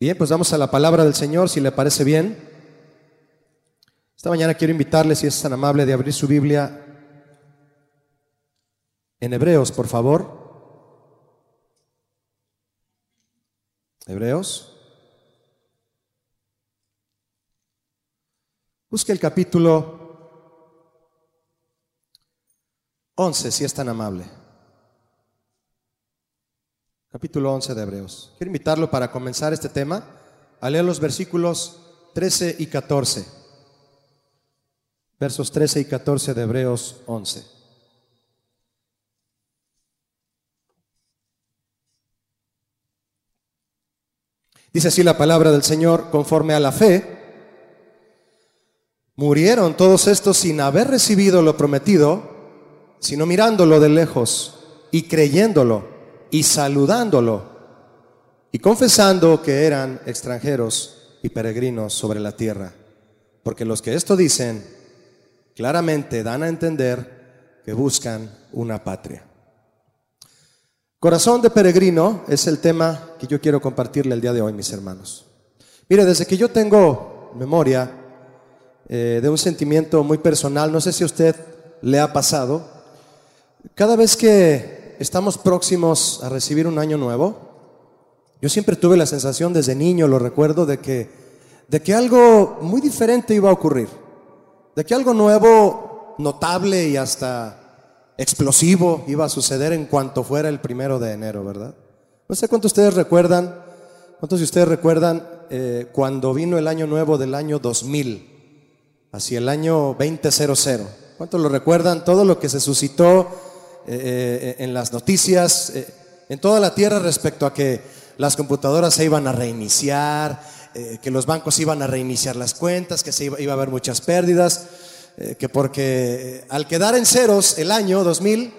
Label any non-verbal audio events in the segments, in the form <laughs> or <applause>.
Bien, pues vamos a la palabra del Señor, si le parece bien. Esta mañana quiero invitarle, si es tan amable, de abrir su Biblia en Hebreos, por favor. Hebreos. Busque el capítulo 11, si es tan amable. Capítulo 11 de Hebreos. Quiero invitarlo para comenzar este tema a leer los versículos 13 y 14. Versos 13 y 14 de Hebreos 11. Dice así la palabra del Señor, conforme a la fe, murieron todos estos sin haber recibido lo prometido, sino mirándolo de lejos y creyéndolo y saludándolo y confesando que eran extranjeros y peregrinos sobre la tierra. Porque los que esto dicen claramente dan a entender que buscan una patria. Corazón de peregrino es el tema que yo quiero compartirle el día de hoy, mis hermanos. Mire, desde que yo tengo memoria eh, de un sentimiento muy personal, no sé si usted le ha pasado, cada vez que estamos próximos a recibir un año nuevo, yo siempre tuve la sensación desde niño, lo recuerdo, de que, de que algo muy diferente iba a ocurrir, de que algo nuevo, notable y hasta explosivo iba a suceder en cuanto fuera el primero de enero, ¿verdad? No sé cuántos de ustedes recuerdan, cuántos de ustedes recuerdan eh, cuando vino el año nuevo del año 2000, hacia el año 2000. ¿Cuántos lo recuerdan? Todo lo que se suscitó eh, eh, en las noticias, en toda la tierra respecto a que las computadoras se iban a reiniciar, que los bancos iban a reiniciar las cuentas, que se iba, iba a haber muchas pérdidas. Eh, que porque al quedar en ceros el año 2000,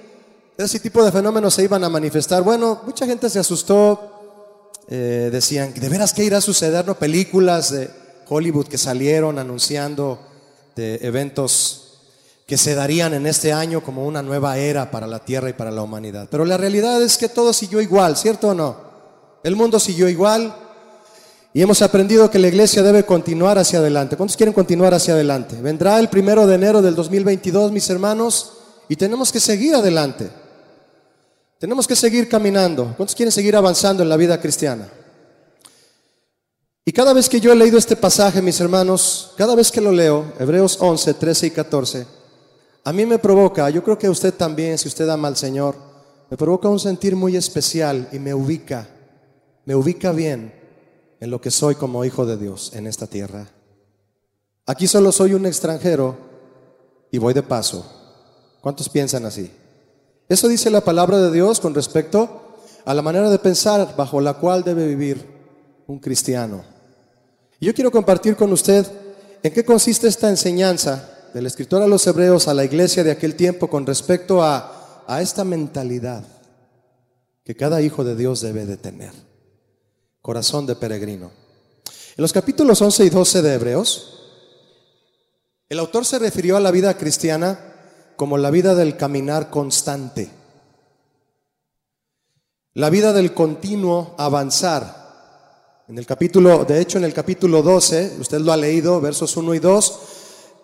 ese tipo de fenómenos se iban a manifestar. Bueno, mucha gente se asustó, eh, decían, ¿de veras qué irá a suceder? ¿No? Películas de Hollywood que salieron anunciando de eventos que se darían en este año como una nueva era para la Tierra y para la humanidad. Pero la realidad es que todo siguió igual, ¿cierto o no? El mundo siguió igual, y hemos aprendido que la iglesia debe continuar hacia adelante. ¿Cuántos quieren continuar hacia adelante? Vendrá el primero de enero del 2022, mis hermanos, y tenemos que seguir adelante. Tenemos que seguir caminando. ¿Cuántos quieren seguir avanzando en la vida cristiana? Y cada vez que yo he leído este pasaje, mis hermanos, cada vez que lo leo, Hebreos 11, 13 y 14, a mí me provoca, yo creo que a usted también, si usted ama al Señor, me provoca un sentir muy especial y me ubica, me ubica bien en lo que soy como hijo de Dios en esta tierra. Aquí solo soy un extranjero y voy de paso. ¿Cuántos piensan así? Eso dice la palabra de Dios con respecto a la manera de pensar bajo la cual debe vivir un cristiano. Y yo quiero compartir con usted en qué consiste esta enseñanza del escritor a los hebreos a la iglesia de aquel tiempo con respecto a, a esta mentalidad que cada hijo de Dios debe de tener corazón de peregrino. En los capítulos 11 y 12 de Hebreos, el autor se refirió a la vida cristiana como la vida del caminar constante, la vida del continuo avanzar. En el capítulo, de hecho, en el capítulo 12, usted lo ha leído, versos 1 y 2,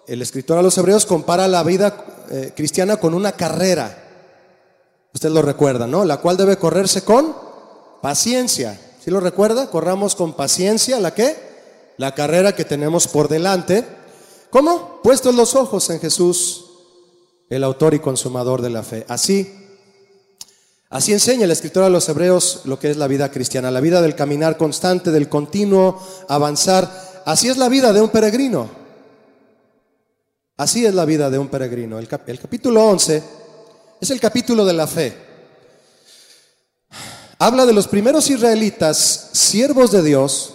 el escritor a los hebreos compara la vida eh, cristiana con una carrera. Usted lo recuerda, ¿no? La cual debe correrse con paciencia. Si lo recuerda? Corramos con paciencia la qué? La carrera que tenemos por delante. ¿Cómo? Puestos los ojos en Jesús, el autor y consumador de la fe. Así, así enseña el escritor a los hebreos lo que es la vida cristiana, la vida del caminar constante, del continuo avanzar. Así es la vida de un peregrino. Así es la vida de un peregrino. El, capítulo 11 es el capítulo de la fe habla de los primeros israelitas, siervos de Dios,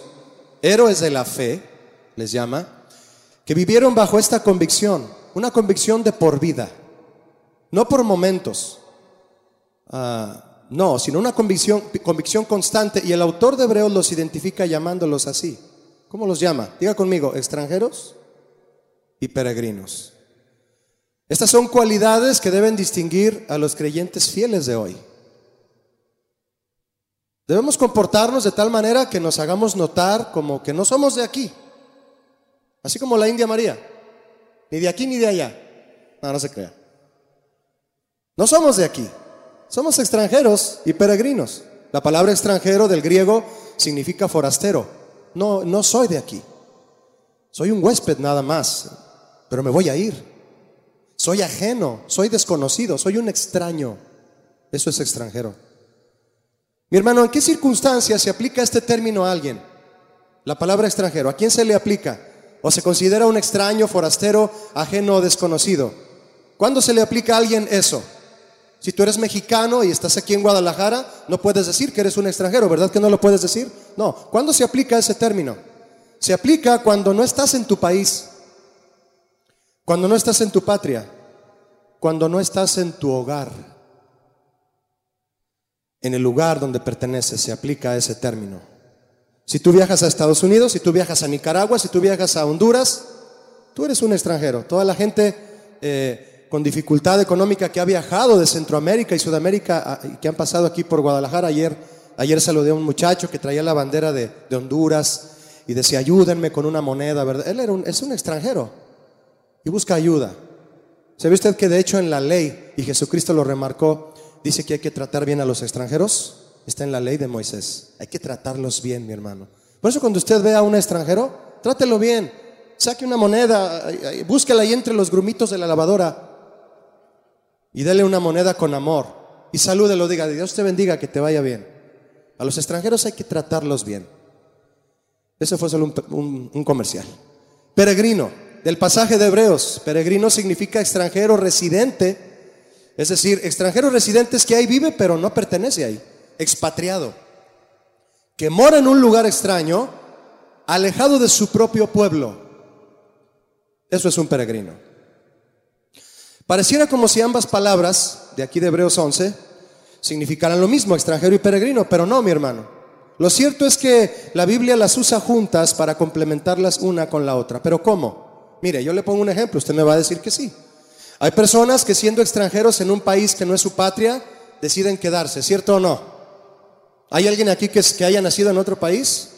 héroes de la fe, les llama, que vivieron bajo esta convicción, una convicción de por vida, no por momentos, ah, no, sino una convicción, convicción constante. Y el autor de Hebreos los identifica llamándolos así. ¿Cómo los llama? Diga conmigo, extranjeros y peregrinos. Estas son cualidades que deben distinguir a los creyentes fieles de hoy. Debemos comportarnos de tal manera que nos hagamos notar como que no somos de aquí. Así como la India María. Ni de aquí ni de allá. No, no se crea. No somos de aquí. Somos extranjeros y peregrinos. La palabra extranjero del griego significa forastero. No, no soy de aquí. Soy un huésped nada más, pero me voy a ir. Soy ajeno, soy desconocido, soy un extraño. Eso es extranjero. Mi hermano, ¿en qué circunstancias se aplica este término a alguien? La palabra extranjero, ¿a quién se le aplica? ¿O se considera un extraño, forastero, ajeno o desconocido? ¿Cuándo se le aplica a alguien eso? Si tú eres mexicano y estás aquí en Guadalajara, no puedes decir que eres un extranjero, ¿verdad que no lo puedes decir? No. ¿Cuándo se aplica ese término? Se aplica cuando no estás en tu país, cuando no estás en tu patria, cuando no estás en tu hogar. En el lugar donde perteneces se aplica ese término. Si tú viajas a Estados Unidos, si tú viajas a Nicaragua, si tú viajas a Honduras, tú eres un extranjero. Toda la gente eh, con dificultad económica que ha viajado de Centroamérica y Sudamérica y que han pasado aquí por Guadalajara. Ayer, ayer saludé a un muchacho que traía la bandera de, Honduras y decía, ayúdenme con una moneda, ¿verdad? Él era es un extranjero y busca ayuda. ¿Sabe usted que de hecho en la ley, y Jesucristo lo remarcó, dice que hay que tratar bien a los extranjeros? Está en la ley de Moisés. Hay que tratarlos bien, mi hermano. Por eso cuando usted ve a un extranjero, trátelo bien. Saque una moneda, búsquela ahí entre los grumitos de la lavadora y dele una moneda con amor y salúdelo, diga, Dios te bendiga, que te vaya bien. A los extranjeros hay que tratarlos bien. Eso fue solo un, comercial. Peregrino, del pasaje de Hebreos. Peregrino significa extranjero residente, es decir, extranjero residente es que ahí vive pero no pertenece ahí. Expatriado, que mora en un lugar extraño, alejado de su propio pueblo. Eso es un peregrino. Pareciera como si ambas palabras, de aquí de Hebreos 11, significaran lo mismo, extranjero y peregrino, pero no, mi hermano. Lo cierto es que la Biblia las usa juntas para complementarlas una con la otra. ¿Pero cómo? Mire, yo le pongo un ejemplo, usted me va a decir que sí. Hay personas que siendo extranjeros en un país que no es su patria, deciden quedarse, ¿cierto o no? ¿Hay alguien aquí que, que haya nacido en otro país?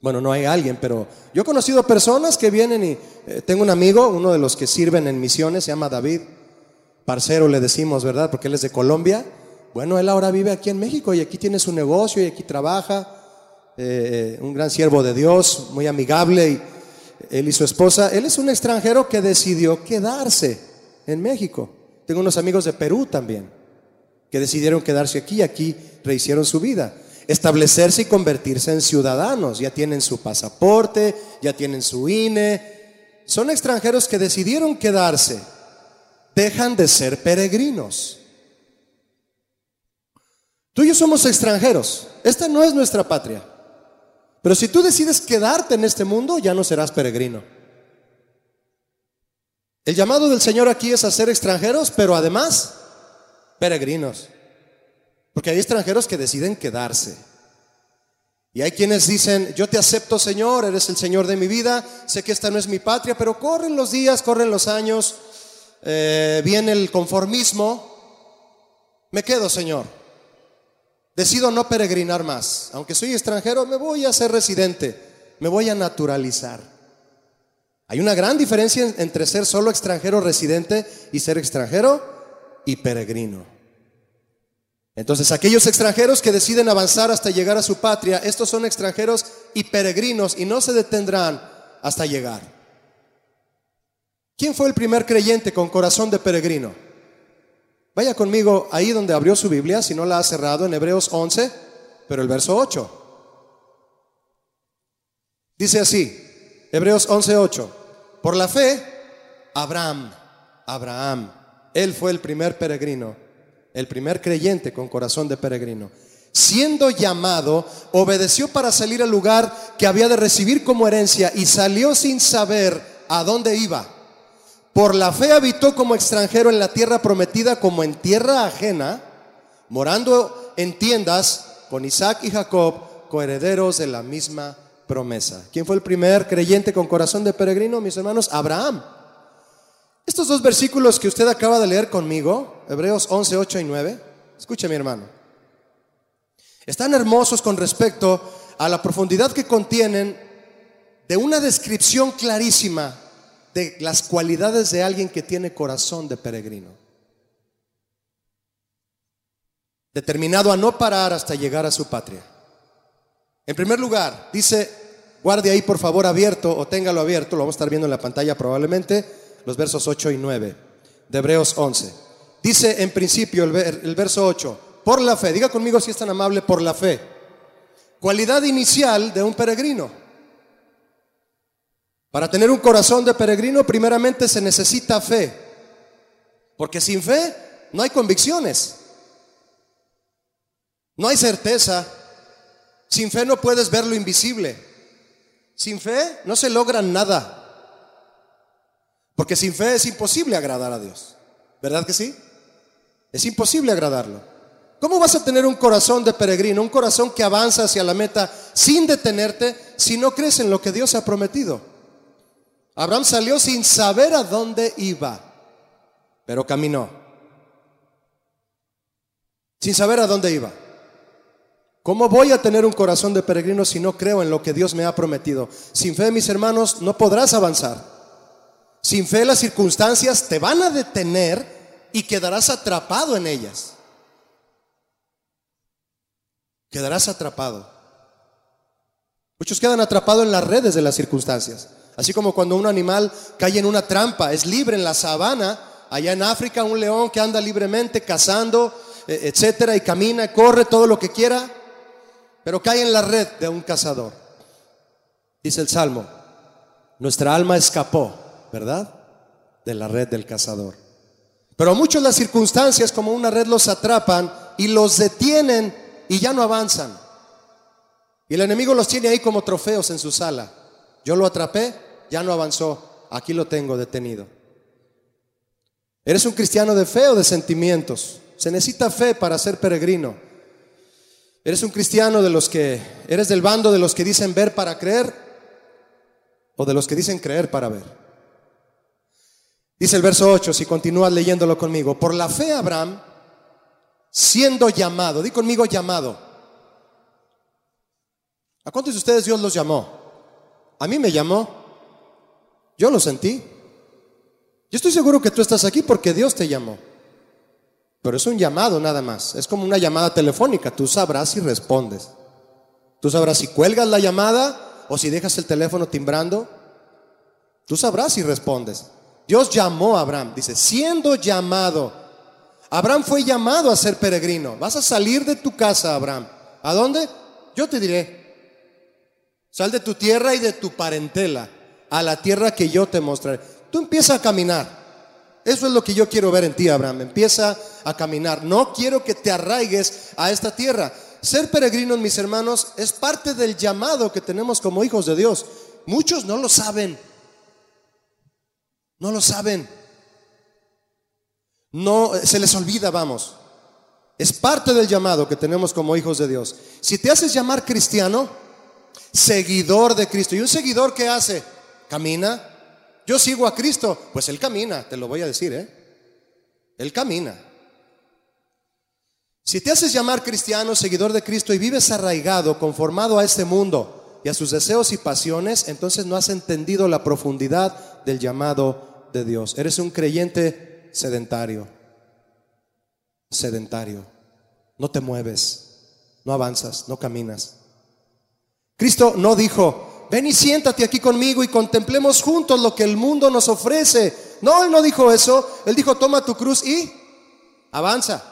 Bueno, no hay alguien, pero yo he conocido personas que vienen y eh, tengo un amigo, uno de los que sirven en misiones, se llama David, parcero le decimos, ¿verdad? Porque él es de Colombia. Bueno, él ahora vive aquí en México y aquí tiene su negocio y aquí trabaja, eh, un gran siervo de Dios, muy amigable, y él y su esposa. Él es un extranjero que decidió quedarse en México. Tengo unos amigos de Perú también, que decidieron quedarse aquí y aquí rehicieron su vida establecerse y convertirse en ciudadanos. Ya tienen su pasaporte, ya tienen su INE. Son extranjeros que decidieron quedarse. Dejan de ser peregrinos. Tú y yo somos extranjeros. Esta no es nuestra patria. Pero si tú decides quedarte en este mundo, ya no serás peregrino. El llamado del Señor aquí es a ser extranjeros, pero además peregrinos. Porque hay extranjeros que deciden quedarse. Y hay quienes dicen, yo te acepto Señor, eres el Señor de mi vida, sé que esta no es mi patria, pero corren los días, corren los años, eh, viene el conformismo, me quedo Señor. Decido no peregrinar más. Aunque soy extranjero, me voy a ser residente, me voy a naturalizar. Hay una gran diferencia entre ser solo extranjero residente y ser extranjero y peregrino. Entonces, aquellos extranjeros que deciden avanzar hasta llegar a su patria, estos son extranjeros y peregrinos y no se detendrán hasta llegar. ¿Quién fue el primer creyente con corazón de peregrino? Vaya conmigo ahí donde abrió su Biblia, si no la ha cerrado, en Hebreos 11, pero el verso 8. Dice así, Hebreos 11, 8. Por la fe, Abraham, Abraham, él fue el primer peregrino el primer creyente con corazón de peregrino, siendo llamado, obedeció para salir al lugar que había de recibir como herencia y salió sin saber a dónde iba. Por la fe habitó como extranjero en la tierra prometida como en tierra ajena, morando en tiendas con Isaac y Jacob, coherederos de la misma promesa. ¿Quién fue el primer creyente con corazón de peregrino, mis hermanos? Abraham. Estos dos versículos que usted acaba de leer conmigo, Hebreos 11, 8 y 9, escuche mi hermano. Están hermosos con respecto a la profundidad que contienen de una descripción clarísima de las cualidades de alguien que tiene corazón de peregrino. Determinado a no parar hasta llegar a su patria. En primer lugar, dice, guarde ahí por favor abierto o téngalo abierto, lo vamos a estar viendo en la pantalla probablemente, los versos 8 y 9 de Hebreos 11. Dice en principio el, el verso 8, por la fe, diga conmigo si es tan amable, por la fe. Cualidad inicial de un peregrino. Para tener un corazón de peregrino, primeramente se necesita fe. Porque sin fe no hay convicciones. No hay certeza. Sin fe no puedes ver lo invisible. Sin fe no se logra nada. Porque sin fe es imposible agradar a Dios. ¿Verdad que sí? Es imposible agradarlo. ¿Cómo vas a tener un corazón de peregrino, un corazón que avanza hacia la meta sin detenerte si no crees en lo que Dios ha prometido? Abraham salió sin saber a dónde iba, pero caminó. Sin saber a dónde iba. ¿Cómo voy a tener un corazón de peregrino si no creo en lo que Dios me ha prometido? Sin fe, mis hermanos, no podrás avanzar. Sin fe las circunstancias te van a detener y quedarás atrapado en ellas quedarás atrapado. Muchos quedan atrapados en las redes de las circunstancias. Así como cuando un animal cae en una trampa, es libre en la sabana, allá en África, un león que anda libremente cazando, e, etcétera, y camina, corre todo lo que quiera, pero cae en la red de un cazador. Dice el Salmo, nuestra alma escapó, ¿verdad? De la red del cazador. Pero a muchos las circunstancias como una red los atrapan y los detienen y ya no avanzan. Y el enemigo los tiene ahí como trofeos en su sala. Yo lo atrapé, ya no avanzó, aquí lo tengo detenido. ¿Eres un cristiano de fe o de sentimientos? Se necesita fe para ser peregrino. ¿Eres un cristiano de los que, eres del bando de los que dicen ver para creer o de los que dicen creer para ver? Dice el verso 8, si continúas leyéndolo conmigo, por la fe Abraham, siendo llamado. Di conmigo llamado. ¿A cuántos de ustedes Dios los llamó? A mí me llamó. Yo lo sentí. Yo estoy seguro que tú estás aquí porque Dios te llamó. Pero es un llamado nada más. Es como una llamada telefónica. Tú sabrás si respondes. Tú sabrás si cuelgas la llamada o si dejas el teléfono timbrando. Tú sabrás si respondes. Dios llamó a Abraham. Dice, siendo llamado Abraham fue llamado a ser peregrino. Vas a salir de tu casa, Abraham. ¿A dónde? Yo te diré. Sal de tu tierra y de tu parentela a la tierra que yo te mostraré. Tú empieza a caminar. Eso es lo que yo quiero ver en ti, Abraham. Empieza a caminar. No quiero que te arraigues a esta tierra. Ser peregrinos, mis hermanos, es parte del llamado que tenemos como hijos de Dios. Muchos no lo saben. No lo saben. No se les olvida, vamos. Es parte del llamado que tenemos como hijos de Dios. Si te haces llamar cristiano, seguidor de Cristo, ¿y un seguidor qué hace? Camina. Yo sigo a Cristo, pues Él camina, te lo voy a decir, ¿eh? Él camina. Si te haces llamar cristiano, seguidor de Cristo y vives arraigado, conformado a este mundo y a sus deseos y pasiones, entonces no has entendido la profundidad del llamado de Dios. Eres un creyente sedentario. Sedentario. No te mueves, no avanzas, no caminas. Cristo no dijo, ven y siéntate aquí conmigo y contemplemos juntos lo que el mundo nos ofrece. No, Él no dijo eso. Él dijo, toma tu cruz y avanza.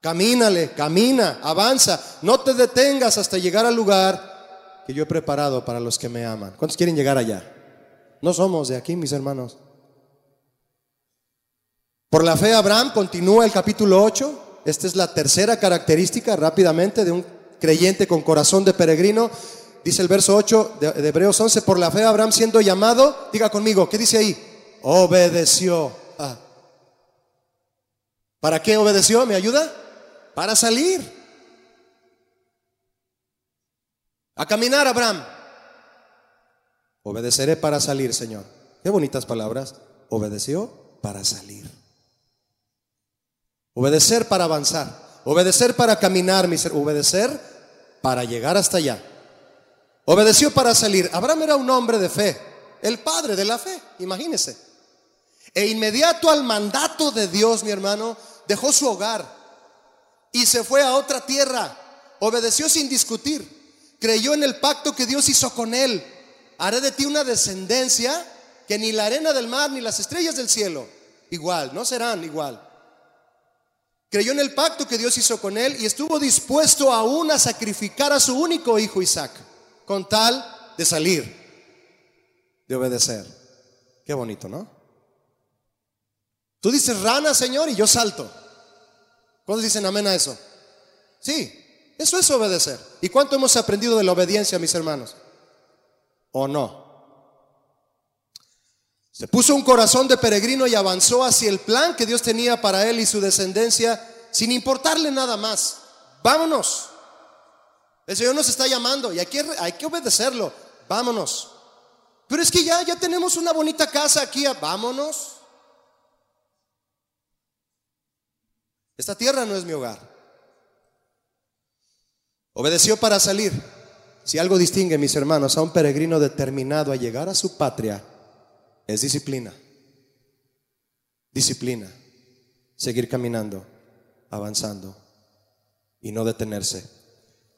Camínale, camina, avanza. No te detengas hasta llegar al lugar que yo he preparado para los que me aman. ¿Cuántos quieren llegar allá? No somos de aquí, mis hermanos. Por la fe Abraham continúa el capítulo 8. Esta es la tercera característica rápidamente de un creyente con corazón de peregrino. Dice el verso 8 de, Hebreos 11, por la fe Abraham siendo llamado, diga conmigo, ¿qué dice ahí? Obedeció. Ah. ¿Para qué obedeció? ¿Me ayuda? Para salir. A caminar, Abraham. Obedeceré para salir, Señor. Qué bonitas palabras. Obedeció para salir. Obedecer para avanzar. Obedecer para caminar, obedecer para llegar hasta allá. Obedeció para salir. Abraham era un hombre de fe, el padre de la fe, imagínese. E inmediato al mandato de Dios, mi hermano, dejó su hogar y se fue a otra tierra. Obedeció sin discutir. Creyó en el pacto que Dios hizo con él. Haré de ti una descendencia que ni la arena del mar ni las estrellas del cielo igual, no serán igual. Creyó en el pacto que Dios hizo con él y estuvo dispuesto aún a sacrificar a su único hijo Isaac, con tal de salir, de obedecer. Qué bonito, ¿no? Tú dices rana, Señor, y yo salto. ¿Cuántos dicen amén a eso? Sí, eso es obedecer. ¿Y cuánto hemos aprendido de la obediencia, mis hermanos? ¿O no? Se puso un corazón de peregrino y avanzó hacia el plan que Dios tenía para él y su descendencia sin importarle nada más. Vámonos. El Señor nos está llamando y hay que, hay que obedecerlo. Vámonos. Pero es que ya, ya tenemos una bonita casa aquí. Vámonos. Esta tierra no es mi hogar. Obedeció para salir. Si algo distingue, mis hermanos, a un peregrino determinado a llegar a su patria, es disciplina. Disciplina. Seguir caminando, avanzando y no detenerse.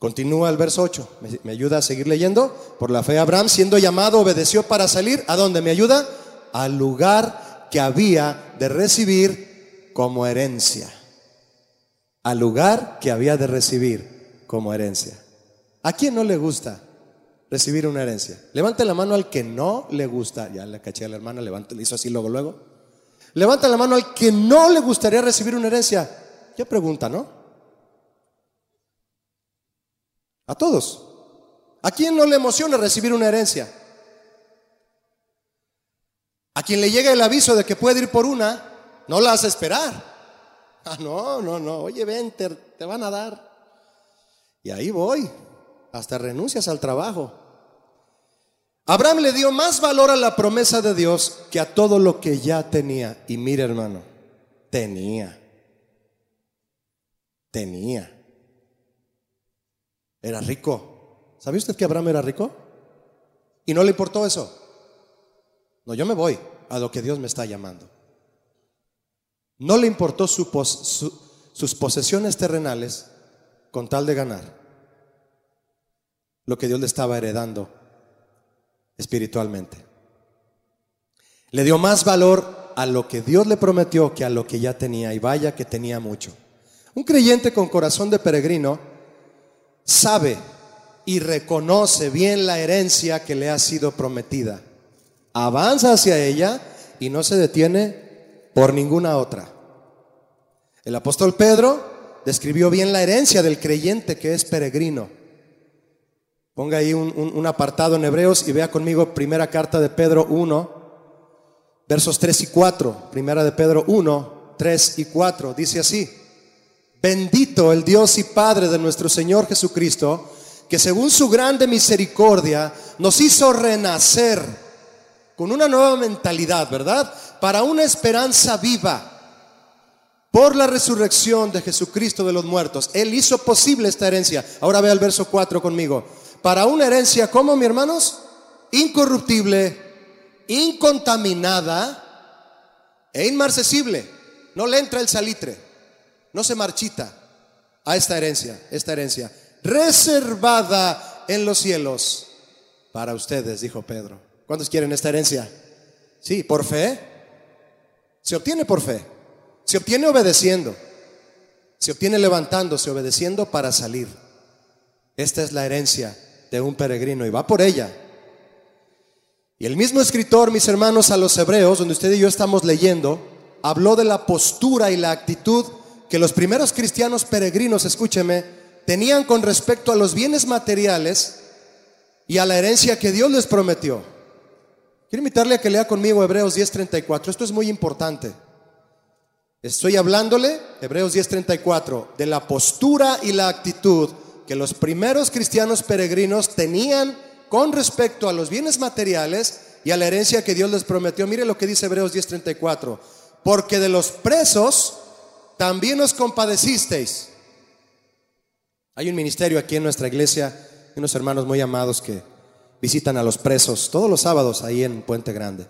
Continúa el verso 8. ¿Me, ayuda a seguir leyendo? Por la fe Abraham, siendo llamado, obedeció para salir. ¿A dónde me ayuda? Al lugar que había de recibir como herencia. Al lugar que había de recibir como herencia. ¿A quién no le gusta recibir una herencia. Levanta la mano al que no le gusta. Ya le caché a la hermana, levanta, le hizo así luego, luego. Levanta la mano al que no le gustaría recibir una herencia. ¿Qué pregunta, no? A todos. ¿A quién no le emociona recibir una herencia? A quien le llega el aviso de que puede ir por una, no la hace esperar. Ah, no, no, no. Oye, ven, te van a dar. Y ahí voy. Hasta renuncias al trabajo. Abraham le dio más valor a la promesa de Dios que a todo lo que ya tenía. Y mire hermano, tenía. Tenía. Era rico. ¿Sabe usted que Abraham era rico? Y no le importó eso. No, yo me voy a lo que Dios me está llamando. No le importó sus posesiones terrenales con tal de ganar lo que Dios le estaba heredando espiritualmente. Le dio más valor a lo que Dios le prometió que a lo que ya tenía, y vaya que tenía mucho. Un creyente con corazón de peregrino sabe y reconoce bien la herencia que le ha sido prometida. Avanza hacia ella y no se detiene por ninguna otra. El apóstol Pedro describió bien la herencia del creyente que es peregrino. Ponga ahí un, apartado en Hebreos y vea conmigo primera carta de Pedro 1, versos 3 y 4. Primera de Pedro 1, 3 y 4. Dice así, bendito el Dios y Padre de nuestro Señor Jesucristo, que según su grande misericordia nos hizo renacer con una nueva mentalidad, ¿verdad? Para una esperanza viva por la resurrección de Jesucristo de los muertos. Él hizo posible esta herencia. Ahora vea el verso 4 conmigo para una herencia, como mi hermanos? Incorruptible, incontaminada e inmarcesible. No le entra el salitre, no se marchita a esta herencia, esta herencia, reservada en los cielos para ustedes, dijo Pedro. ¿Cuántos quieren esta herencia? Sí, por fe. Se obtiene por fe. Se obtiene obedeciendo. Se obtiene levantándose, obedeciendo para salir. Esta es la herencia de un peregrino y va por ella. Y el mismo escritor, mis hermanos, a los hebreos, donde usted y yo estamos leyendo, habló de la postura y la actitud que los primeros cristianos peregrinos, escúcheme, tenían con respecto a los bienes materiales y a la herencia que Dios les prometió. Quiero invitarle a que lea conmigo Hebreos 10:34. Esto es muy importante. Estoy hablándole, Hebreos 10:34, de la postura y la actitud que los primeros cristianos peregrinos tenían con respecto a los bienes materiales y a la herencia que Dios les prometió. Mire lo que dice Hebreos 10:34. Porque de los presos también os compadecisteis. Hay un ministerio aquí en nuestra iglesia, unos hermanos muy amados que visitan a los presos todos los sábados ahí en Puente Grande.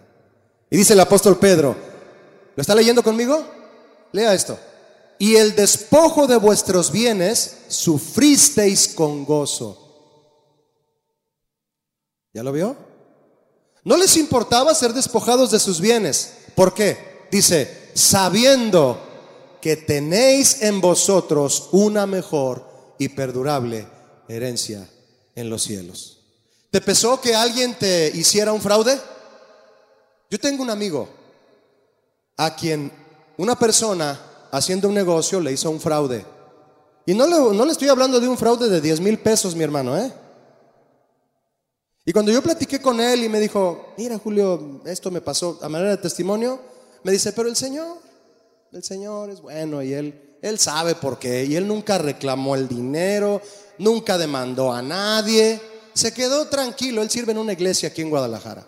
Y dice el apóstol Pedro, ¿lo está leyendo conmigo? Lea esto. Y el despojo de vuestros bienes sufristeis con gozo. ¿Ya lo vio? No les importaba ser despojados de sus bienes. ¿Por qué? Dice, sabiendo que tenéis en vosotros una mejor y perdurable herencia en los cielos. ¿Te pesó que alguien te hiciera un fraude? Yo tengo un amigo a quien una persona haciendo un negocio le hizo un fraude. Y no le, no le estoy hablando de un fraude de 10 mil pesos, mi hermano, ¿eh? Y cuando yo platiqué con él y me dijo, mira Julio, esto me pasó a manera de testimonio, me dice, pero el Señor, el Señor es bueno y él, él sabe por qué. Y él nunca reclamó el dinero, nunca demandó a nadie, se quedó tranquilo, él sirve en una iglesia aquí en Guadalajara.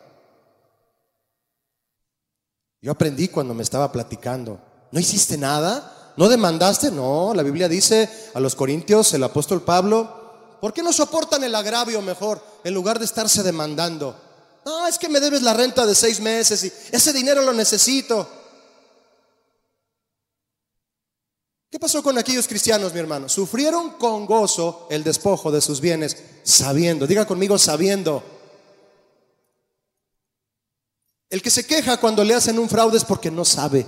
Yo aprendí cuando me estaba platicando, ¿no hiciste nada? ¿No demandaste? No, la Biblia dice a los corintios, el apóstol Pablo, ¿por qué no soportan el agravio mejor en lugar de estarse demandando? No, es que me debes la renta de seis meses y ese dinero lo necesito. ¿Qué pasó con aquellos cristianos, mi hermano? Sufrieron con gozo el despojo de sus bienes, sabiendo, diga conmigo, sabiendo. El que se queja cuando le hacen un fraude es porque no sabe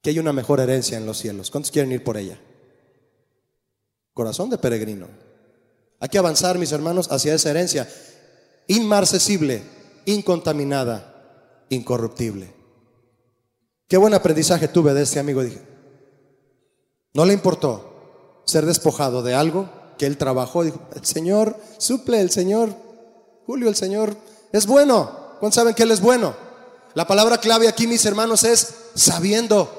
que hay una mejor herencia en los cielos. ¿Cuántos quieren ir por ella? Corazón de peregrino. Hay que avanzar, mis hermanos, hacia esa herencia inmarcesible, incontaminada, incorruptible. Qué buen aprendizaje tuve de este amigo. Dije, no le importó ser despojado de algo que él trabajó. Dijo, el Señor suple, el Señor, Julio, el Señor es bueno. ¿Cuántos saben que Él es bueno? La palabra clave aquí, mis hermanos, es sabiendo.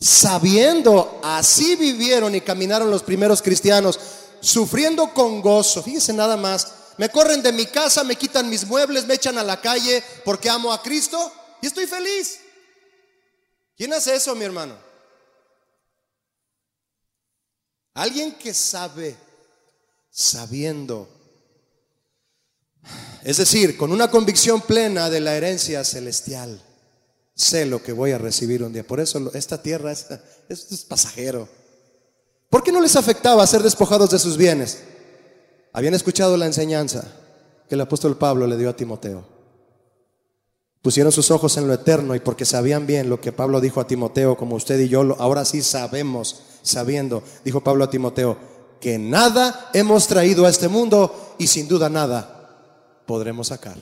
Sabiendo, así vivieron y caminaron los primeros cristianos, sufriendo con gozo. Fíjense nada más, me corren de mi casa, me quitan mis muebles, me echan a la calle porque amo a Cristo y estoy feliz. ¿Quién hace eso, mi hermano? Alguien que sabe, sabiendo. Es decir, con una convicción plena de la herencia celestial. Sé lo que voy a recibir un día. Por eso esta tierra <laughs> es, pasajero. ¿Por qué no les afectaba ser despojados de sus bienes? Habían escuchado la enseñanza que el apóstol Pablo le dio a Timoteo. Pusieron sus ojos en lo eterno y porque sabían bien lo que Pablo dijo a Timoteo, como usted y yo, ahora sí sabemos, sabiendo, dijo Pablo a Timoteo, que nada hemos traído a este mundo y sin duda nada podremos sacar.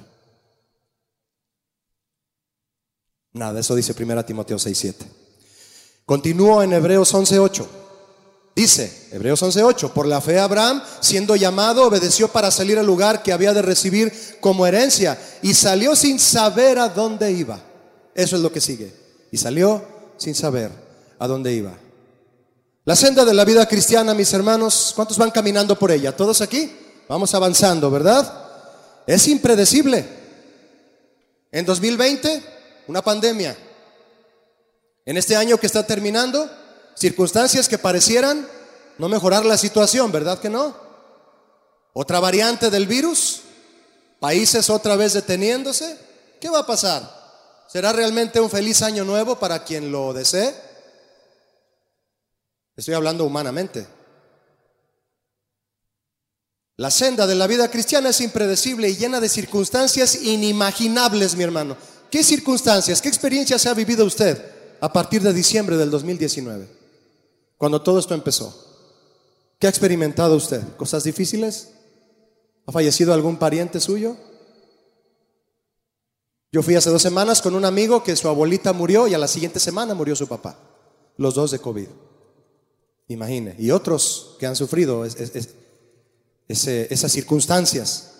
Nada, eso dice 1 Timoteo 6:7. Continúo en Hebreos 11:8. Dice, Hebreos 11:8, por la fe Abraham, siendo llamado, obedeció para salir al lugar que había de recibir como herencia y salió sin saber a dónde iba. Eso es lo que sigue. Y salió sin saber a dónde iba. La senda de la vida cristiana, mis hermanos, ¿cuántos van caminando por ella? ¿Todos aquí? Vamos avanzando, ¿verdad? Es impredecible. En 2020, una pandemia. En este año que está terminando, circunstancias que parecieran no mejorar la situación, ¿verdad que no? Otra variante del virus, países otra vez deteniéndose. ¿Qué va a pasar? ¿Será realmente un feliz año nuevo para quien lo desee? Estoy hablando humanamente. La senda de la vida cristiana es impredecible y llena de circunstancias inimaginables, mi hermano. ¿Qué circunstancias, qué experiencias ha vivido usted a partir de diciembre del 2019? Cuando todo esto empezó. ¿Qué ha experimentado usted? ¿Cosas difíciles? ¿Ha fallecido algún pariente suyo? Yo fui hace dos semanas con un amigo que su abuelita murió y a la siguiente semana murió su papá. Los dos de COVID. Imagine. Y otros que han sufrido esas circunstancias.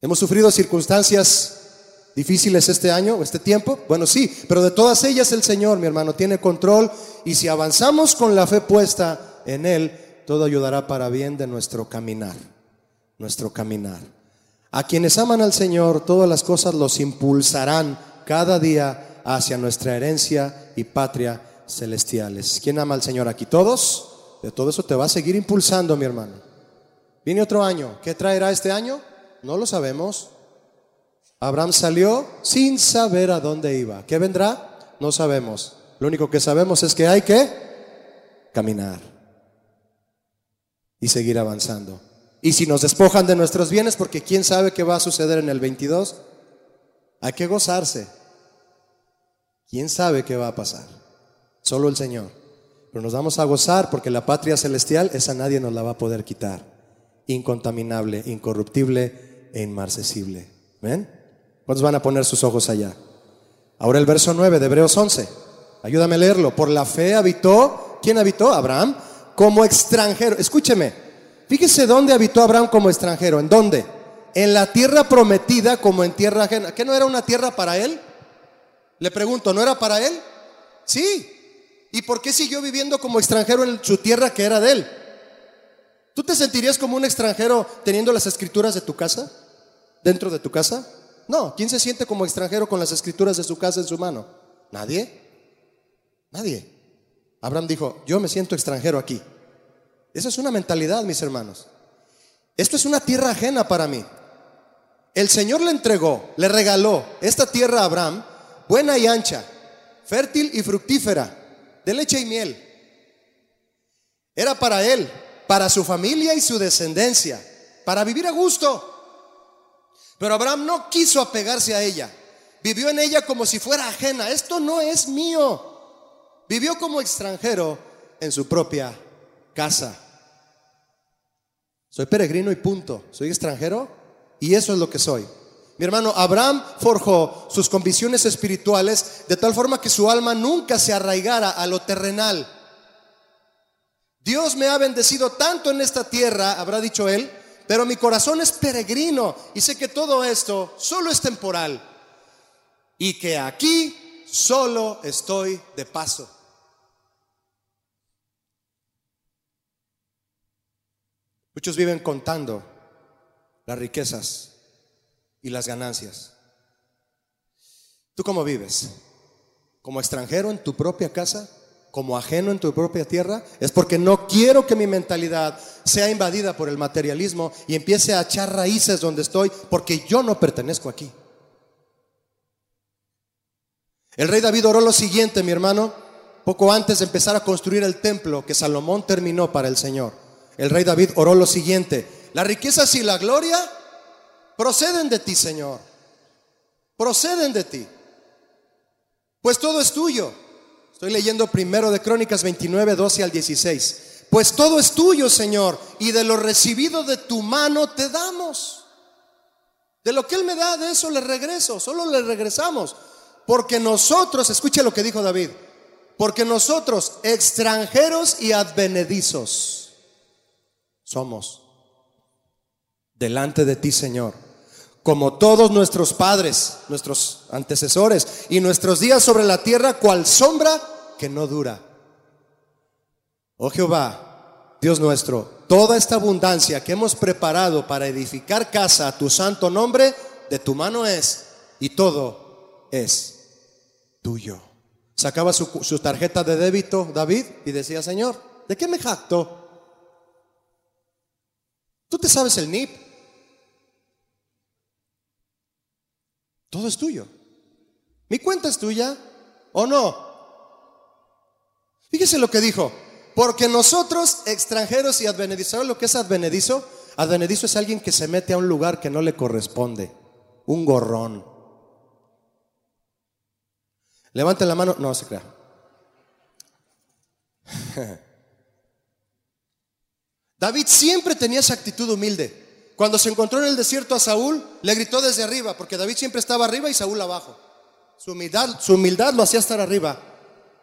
Hemos sufrido circunstancias difíciles este año este tiempo? Bueno, sí, pero de todas ellas el Señor, mi hermano, tiene control y si avanzamos con la fe puesta en Él, todo ayudará para bien de nuestro caminar, nuestro caminar. A quienes aman al Señor, todas las cosas los impulsarán cada día hacia nuestra herencia y patria celestiales. ¿Quién ama al Señor aquí? ¿Todos? De todo eso te va a seguir impulsando, mi hermano. Viene otro año. ¿Qué traerá este año? No lo sabemos. Abraham salió sin saber a dónde iba. ¿Qué vendrá? No sabemos. Lo único que sabemos es que hay que caminar y seguir avanzando. Y si nos despojan de nuestros bienes, porque quién sabe qué va a suceder en el 22, hay que gozarse. ¿Quién sabe qué va a pasar? Solo el Señor. Pero nos vamos a gozar porque la patria celestial, esa nadie nos la va a poder quitar. Incontaminable, incorruptible e inmarcesible. ¿Ven? ¿Cuántos van a poner sus ojos allá? Ahora el verso 9 de Hebreos 11. Ayúdame a leerlo. Por la fe habitó, ¿quién habitó? Abraham, como extranjero. Escúcheme, fíjese dónde habitó Abraham como extranjero. ¿En dónde? En la tierra prometida como en tierra ajena. ¿Qué no era una tierra para él? Le pregunto, ¿no era para él? Sí. ¿Y por qué siguió viviendo como extranjero en su tierra que era de él? ¿Tú te sentirías como un extranjero teniendo las escrituras de tu casa? ¿Dentro de tu casa? No. ¿Quién se siente como extranjero con las escrituras de su casa en su mano? Nadie. Nadie. Abraham dijo, yo me siento extranjero aquí. Esa es una mentalidad, mis hermanos. Esto es una tierra ajena para mí. El Señor le entregó, le regaló esta tierra a Abraham, buena y ancha, fértil y fructífera, de leche y miel. Era para él, para su familia y su descendencia, para vivir a gusto. Pero Abraham no quiso apegarse a ella. Vivió en ella como si fuera ajena. Esto no es mío. Vivió como extranjero en su propia casa. Soy peregrino y punto. Soy extranjero y eso es lo que soy. Mi hermano, Abraham forjó sus convicciones espirituales de tal forma que su alma nunca se arraigara a lo terrenal. Dios me ha bendecido tanto en esta tierra, habrá dicho él, pero mi corazón es peregrino y sé que todo esto solo es temporal y que aquí solo estoy de paso. Muchos viven contando las riquezas y las ganancias. ¿Tú cómo vives? ¿Como extranjero en tu propia casa? ¿Como ajeno en tu propia tierra? Es porque no quiero que mi mentalidad sea invadida por el materialismo y empiece a echar raíces donde estoy porque yo no pertenezco aquí. El rey David oró lo siguiente, mi hermano, poco antes de empezar a construir el templo que Salomón terminó para el Señor el rey David oró lo siguiente, las riquezas y la gloria proceden de ti, Señor, proceden de ti, pues todo es tuyo. Estoy leyendo primero de Crónicas 29, 12 al 16. Pues todo es tuyo, Señor, y de lo recibido de tu mano te damos. De lo que Él me da, de eso le regreso, solo le regresamos. Porque nosotros, escuche lo que dijo David, porque nosotros, extranjeros y advenedizos, somos delante de ti, Señor. Como todos nuestros padres, nuestros antecesores y nuestros días sobre la tierra, cual sombra no dura. Oh Jehová, Dios nuestro, toda esta abundancia que hemos preparado para edificar casa a tu santo nombre, de tu mano es y todo es tuyo. Sacaba su, su tarjeta de débito David y decía, Señor, ¿de qué me jacto? Tú te sabes el NIP. Todo es tuyo. ¿Mi cuenta es tuya o no? Fíjese lo que dijo. Porque nosotros, extranjeros y advenedizos, lo que es advenedizo? Advenedizo es alguien que se mete a un lugar que no le corresponde. Un gorrón. Levante la mano. No se crea. <laughs> David siempre tenía esa actitud humilde. Cuando se encontró en el desierto a Saúl, le gritó desde arriba, porque David siempre estaba arriba y Saúl abajo. Su humildad, su humildad lo hacía estar arriba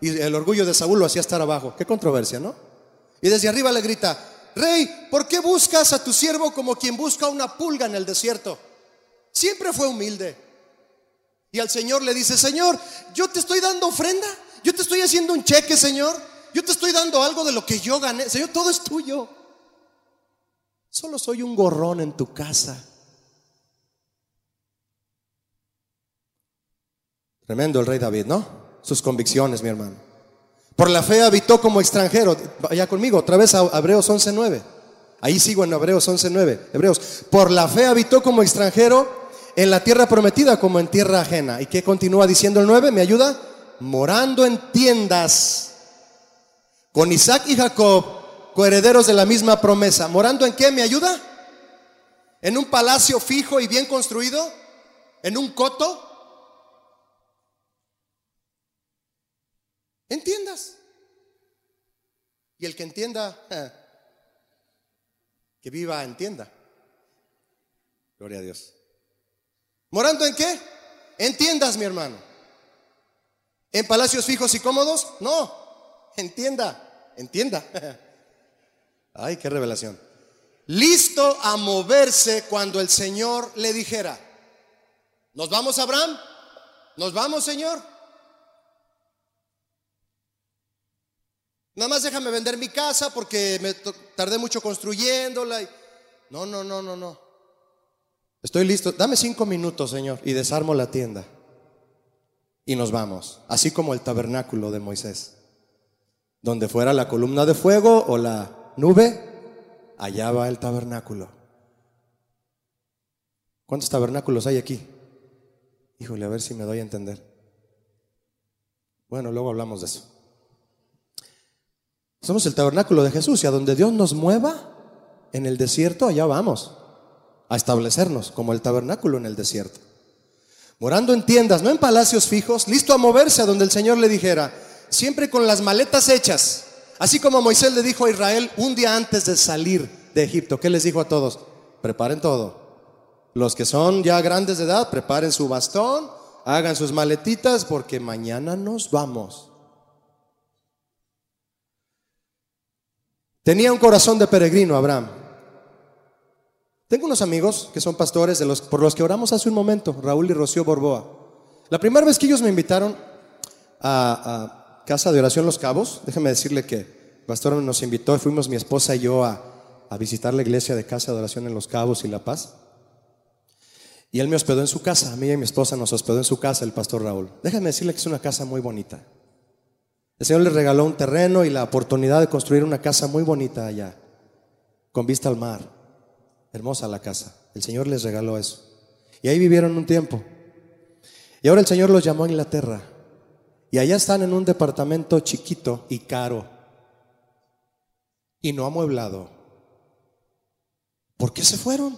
y el orgullo de Saúl lo hacía estar abajo. Qué controversia, ¿no? Y desde arriba le grita, Rey, ¿por qué buscas a tu siervo como quien busca una pulga en el desierto? Siempre fue humilde. Y al Señor le dice, Señor, yo te estoy dando ofrenda, yo te estoy haciendo un cheque, Señor, yo te estoy dando algo de lo que yo gané, Señor, todo es tuyo. Solo soy un gorrón en tu casa. Tremendo el rey David, ¿no? Sus convicciones, mi hermano. Por la fe habitó como extranjero. Vaya conmigo, otra vez a Hebreos 11.9. Ahí sigo en Hebreos 11.9. Hebreos. Por la fe habitó como extranjero en la tierra prometida como en tierra ajena. ¿Y qué continúa diciendo el 9? ¿Me ayuda? Morando en tiendas con Isaac y Jacob, coherederos de la misma promesa. ¿Morando en qué? ¿Me ayuda? ¿En un palacio fijo y bien construido? ¿En un coto? Entiendas. Y el que entienda, que viva, entienda. Gloria a Dios. ¿Morando en qué? Entiendas, mi hermano. ¿En palacios fijos y cómodos? No. Entienda, entienda. <laughs> Ay, qué revelación. Listo a moverse cuando el Señor le dijera, ¿nos vamos, Abraham? ¿Nos vamos, Señor? Nada más déjame vender mi casa porque me tardé mucho construyéndola. No, no, no, no, no. Estoy listo. Dame cinco minutos, Señor, y desarmo la tienda. Y nos vamos. Así como el tabernáculo de Moisés. Donde fuera la columna de fuego o la nube, allá va el tabernáculo. ¿Cuántos tabernáculos hay aquí? Híjole, a ver si me doy a entender. Bueno, luego hablamos de eso. Somos el tabernáculo de Jesús y a donde Dios nos mueva en el desierto, allá vamos a establecernos como el tabernáculo en el desierto. Morando en tiendas, no en palacios fijos, listo a moverse a donde el Señor le dijera, siempre con las maletas hechas. Así como Moisés le dijo a Israel un día antes de salir de Egipto, ¿qué les dijo a todos? Preparen todo. Los que son ya grandes de edad, preparen su bastón, hagan sus maletitas porque mañana nos vamos. Tenía un corazón de peregrino Abraham. Tengo unos amigos que son pastores de los, por los que oramos hace un momento, Raúl y Rocío Borboa. La primera vez que ellos me invitaron a, Casa de Oración Los Cabos, déjeme decirle que el pastor nos invitó y fuimos mi esposa y yo a, visitar la iglesia de Casa de Oración en Los Cabos y La Paz. Y él me hospedó en su casa, a mí y mi esposa nos hospedó en su casa el pastor Raúl. Déjeme decirle que es una casa muy bonita. El Señor les regaló un terreno y la oportunidad de construir una casa muy bonita allá, con vista al mar. Hermosa la casa. El Señor les regaló eso. Y ahí vivieron un tiempo. Y ahora el Señor los llamó a Inglaterra. Y allá están en un departamento chiquito y caro. Y no amueblado. ¿Por qué se fueron?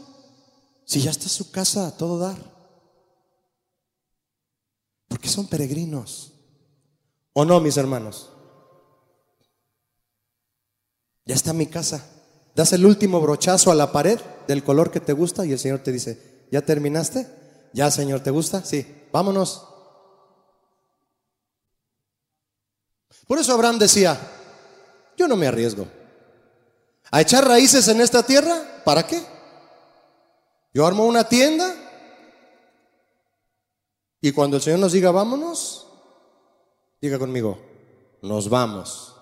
Si ya está su casa a todo dar. Porque son peregrinos. ¿O no, mis hermanos? Ya está mi casa. Das el último brochazo a la pared del color que te gusta y el Señor te dice, ¿ya terminaste? ¿Ya, Señor, te gusta? Sí, vámonos. Por eso Abraham decía, yo no me arriesgo. ¿A echar raíces en esta tierra? ¿Para qué? Yo armo una tienda y cuando el Señor nos diga vámonos, Diga conmigo, nos vamos.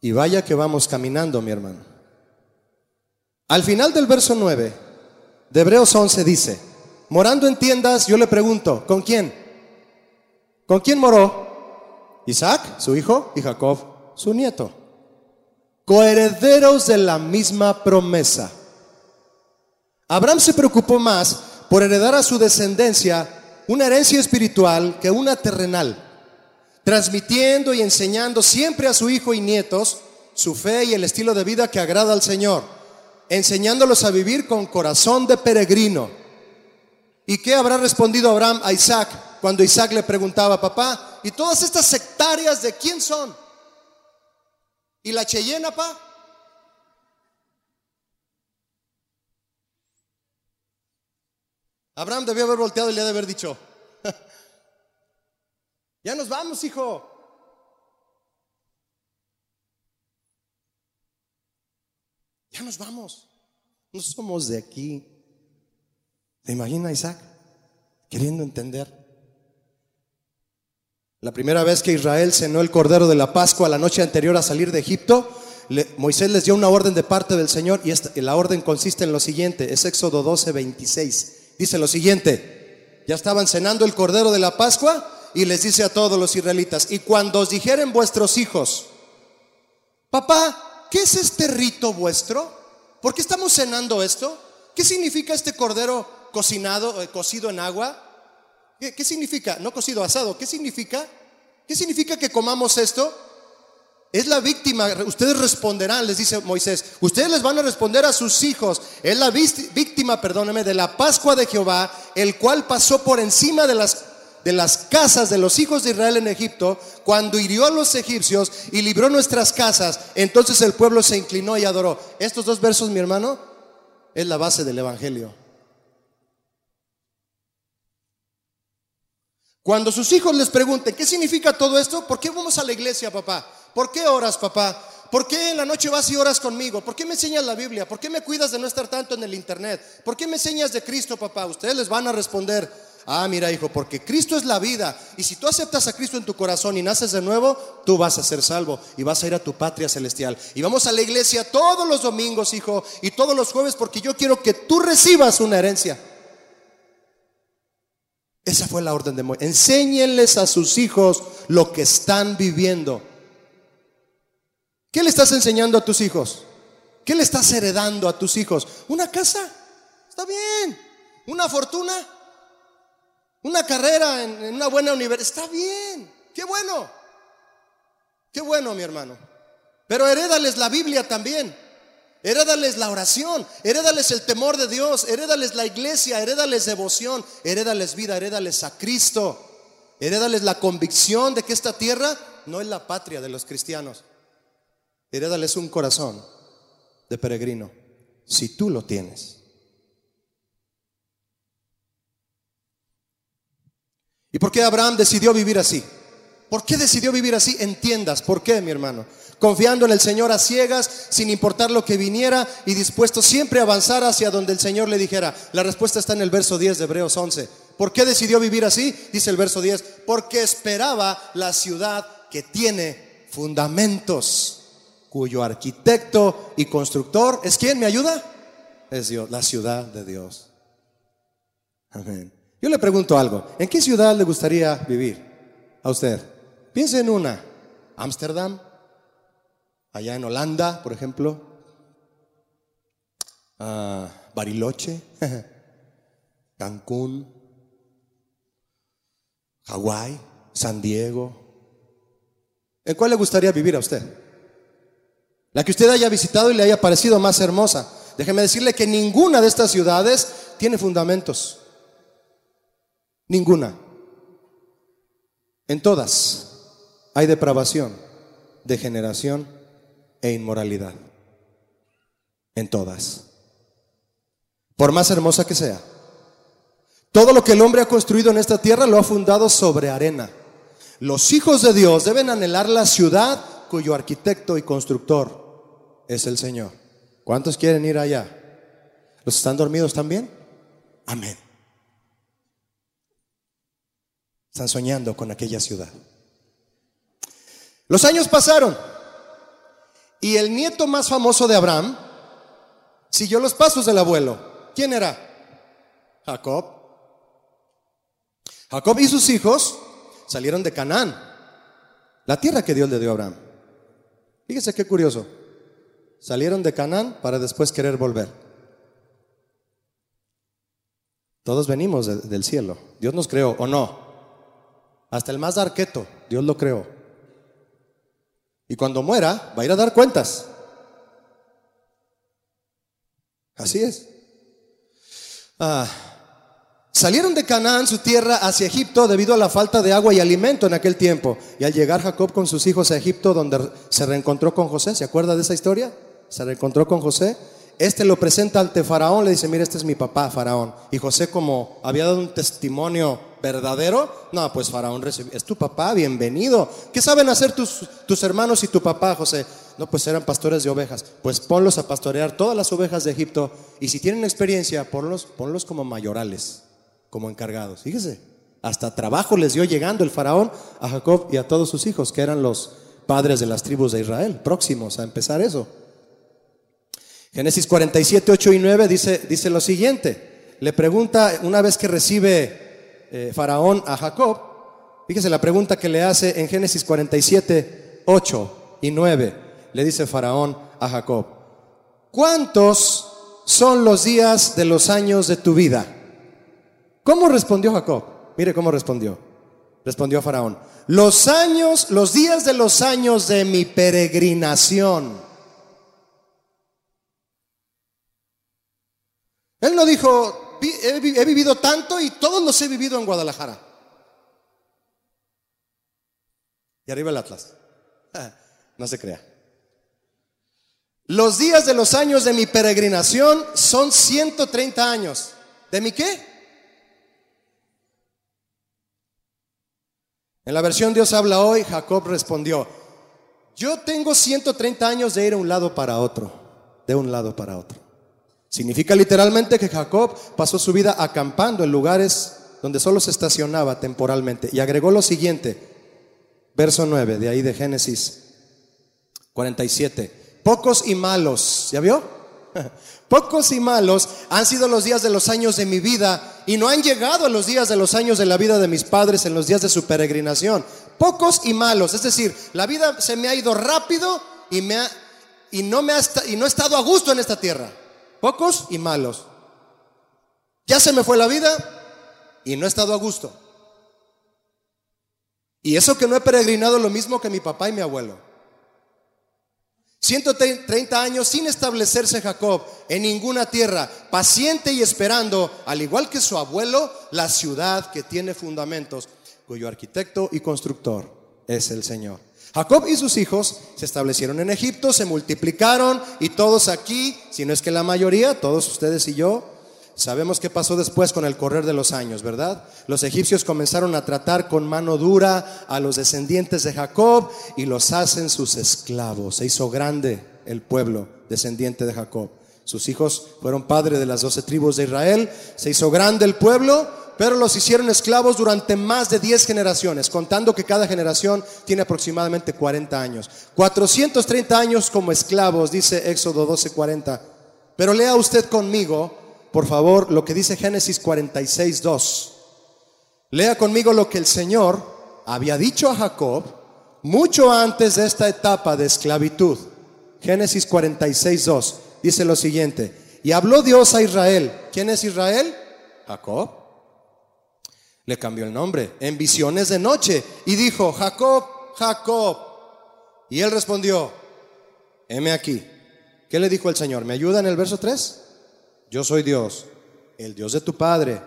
Y vaya que vamos caminando, mi hermano. Al final del verso 9 de Hebreos 11 dice, morando en tiendas, yo le pregunto, ¿con quién? ¿Con quién moró? Isaac, su hijo, y Jacob, su nieto. Coherederos de la misma promesa. Abraham se preocupó más por heredar a su descendencia una herencia espiritual que una terrenal transmitiendo y enseñando siempre a su hijo y nietos su fe y el estilo de vida que agrada al Señor, enseñándolos a vivir con corazón de peregrino. ¿Y qué habrá respondido Abraham a Isaac cuando Isaac le preguntaba, papá, ¿y todas estas sectarias de quién son? ¿Y la Cheyenne, papá? Abraham debió haber volteado y le de haber dicho, <laughs> ya nos vamos, hijo. Ya nos vamos. No somos de aquí. ¿Te imaginas, Isaac? Queriendo entender. La primera vez que Israel cenó el cordero de la Pascua la noche anterior a salir de Egipto, Moisés les dio una orden de parte del Señor y, esta, la orden consiste en lo siguiente, es Éxodo 12, 26. Dice lo siguiente, ya estaban cenando el cordero de la Pascua y les dice a todos los israelitas, y cuando os dijeren vuestros hijos, papá, ¿qué es este rito vuestro? ¿Por qué estamos cenando esto? ¿Qué significa este cordero cocinado, eh, cocido en agua? ¿Qué, ¿Qué significa? No cocido, asado. ¿Qué significa? ¿Qué significa que comamos esto? Es la víctima, ustedes responderán, les dice Moisés, ustedes les van a responder a sus hijos. Es la víctima, perdóneme, de la Pascua de Jehová, el cual pasó por encima de las de las casas de los hijos de Israel en Egipto, cuando hirió a los egipcios y libró nuestras casas, entonces el pueblo se inclinó y adoró. Estos dos versos, mi hermano, es la base del Evangelio. Cuando sus hijos les pregunten, ¿qué significa todo esto? ¿Por qué vamos a la iglesia, papá? ¿Por qué oras, papá? ¿Por qué en la noche vas y oras conmigo? ¿Por qué me enseñas la Biblia? ¿Por qué me cuidas de no estar tanto en el Internet? ¿Por qué me enseñas de Cristo, papá? Ustedes les van a responder, ah, mira hijo, porque Cristo es la vida. Y si tú aceptas a Cristo en tu corazón y naces de nuevo, tú vas a ser salvo y vas a ir a tu patria celestial. Y vamos a la iglesia todos los domingos, hijo, y todos los jueves, porque yo quiero que tú recibas una herencia. Esa fue la orden de Moisés. Enséñenles a sus hijos lo que están viviendo. ¿Qué le estás enseñando a tus hijos? ¿Qué le estás heredando a tus hijos? ¿Una casa? Está bien. ¿Una fortuna? ¿Una carrera en, una buena universidad? Está bien. Qué bueno. Qué bueno, mi hermano. Pero herédales la Biblia también. Herédales la oración, herédales el temor de Dios, herédales la iglesia, herédales devoción, herédales vida, herédales a Cristo, herédales la convicción de que esta tierra no es la patria de los cristianos. Herédales un corazón de peregrino, si tú lo tienes. ¿Y por qué Abraham decidió vivir así? ¿Por qué decidió vivir así? Entiendas, ¿por qué, mi hermano? Confiando en el Señor a ciegas, sin importar lo que viniera y dispuesto siempre a avanzar hacia donde el Señor le dijera. La respuesta está en el verso 10 de Hebreos 11. ¿Por qué decidió vivir así? Dice el verso 10, porque esperaba la ciudad que tiene fundamentos cuyo arquitecto y constructor es quién, ¿me ayuda? Es Dios, la ciudad de Dios. Amén. Yo le pregunto algo, ¿en qué ciudad le gustaría vivir a usted? Piense en una, Ámsterdam, allá en Holanda, por ejemplo, ah, Bariloche, <laughs> Cancún, Hawái, San Diego. ¿En cuál le gustaría vivir a usted? La que usted haya visitado y le haya parecido más hermosa. Déjeme decirle que ninguna de estas ciudades tiene fundamentos. Ninguna. En todas hay depravación, degeneración e inmoralidad. En todas. Por más hermosa que sea. Todo lo que el hombre ha construido en esta tierra lo ha fundado sobre arena. Los hijos de Dios deben anhelar la ciudad cuyo arquitecto y constructor es el Señor. ¿Cuántos quieren ir allá? ¿Los están dormidos también? Amén. Están soñando con aquella ciudad. Los años pasaron y el nieto más famoso de Abraham siguió los pasos del abuelo. ¿Quién era? Jacob. Jacob y sus hijos salieron de Canaán, la tierra que Dios le dio a Abraham. Fíjese qué curioso. Salieron de Canaán para después querer volver. Todos venimos del cielo. Dios nos creó, ¿o no? Hasta el más arqueto, Dios lo creó. Y cuando muera, va a ir a dar cuentas. Así es. Ah, salieron de Canaán, su tierra, hacia Egipto debido a la falta de agua y alimento en aquel tiempo. Y al llegar Jacob con sus hijos a Egipto, donde se reencontró con José, ¿se acuerda de esa historia? se reencontró con José. Este lo presenta ante Faraón, le dice, mira, este es mi papá, Faraón. Y José como había dado un testimonio verdadero, no, pues Faraón recibió, es tu papá, bienvenido. ¿Qué saben hacer tus, tus hermanos y tu papá, José? No, pues eran pastores de ovejas. Pues ponlos a pastorear todas las ovejas de Egipto. Y si tienen experiencia, ponlos, ponlos como mayorales, como encargados. Fíjese, hasta trabajo les dio llegando el faraón a Jacob y a todos sus hijos, que eran los padres de las tribus de Israel, próximos a empezar eso. Génesis 47, 8 y 9 dice, dice lo siguiente. Le pregunta una vez que recibe eh, Faraón a Jacob, Fíjese la pregunta que le hace en Génesis 47, 8 y 9. Le dice Faraón a Jacob, ¿cuántos son los días de los años de tu vida? ¿Cómo respondió Jacob? Mire cómo respondió. Respondió Faraón, los años, los días de los años de mi peregrinación. Él no dijo, he vivido tanto y todos los he vivido en Guadalajara. Y arriba el Atlas. <laughs> No se crea. Los días de los años de mi peregrinación son 130 años. ¿De mi qué? En la versión Dios habla hoy, Jacob respondió, yo tengo 130 años de ir de un lado para otro, de un lado para otro. Significa literalmente que Jacob pasó su vida acampando en lugares donde solo se estacionaba temporalmente. Y agregó lo siguiente, verso 9, de ahí de Génesis 47. Pocos y malos, ¿ya vio? <laughs> Pocos y malos han sido los días de los años de mi vida y no han llegado a los días de los años de la vida de mis padres en los días de su peregrinación. Pocos y malos, es decir, la vida se me ha ido rápido y, me ha, y, no, me ha, y no he estado a gusto en esta tierra. Pocos y malos. Ya se me fue la vida y no he estado a gusto. Y eso que no he peregrinado lo mismo que mi papá y mi abuelo. 130 años sin establecerse Jacob en ninguna tierra, paciente y esperando, al igual que su abuelo, la ciudad que tiene fundamentos, cuyo arquitecto y constructor es el Señor. Jacob y sus hijos se establecieron en Egipto, se multiplicaron y todos aquí, si no es que la mayoría, todos ustedes y yo, Sabemos qué pasó después con el correr de los años, ¿verdad? Los egipcios comenzaron a tratar con mano dura a los descendientes de Jacob y los hacen sus esclavos. Se hizo grande el pueblo descendiente de Jacob. Sus hijos fueron padres de las doce tribus de Israel. Se hizo grande el pueblo, pero los hicieron esclavos durante más de diez generaciones, contando que cada generación tiene aproximadamente 40 años. 430 años como esclavos, dice Éxodo 12:40. Pero lea usted conmigo por favor, lo que dice Génesis 46, 2. Lea conmigo lo que el Señor había dicho a Jacob mucho antes de esta etapa de esclavitud. Génesis 46, 2. Dice lo siguiente. Y habló Dios a Israel. ¿Quién es Israel? Jacob. Le cambió el nombre en visiones de noche y dijo, Jacob, Jacob. Y él respondió, heme aquí. ¿Qué le dijo el Señor? ¿Me ayuda en el verso 3? yo soy Dios, el Dios de tu Padre.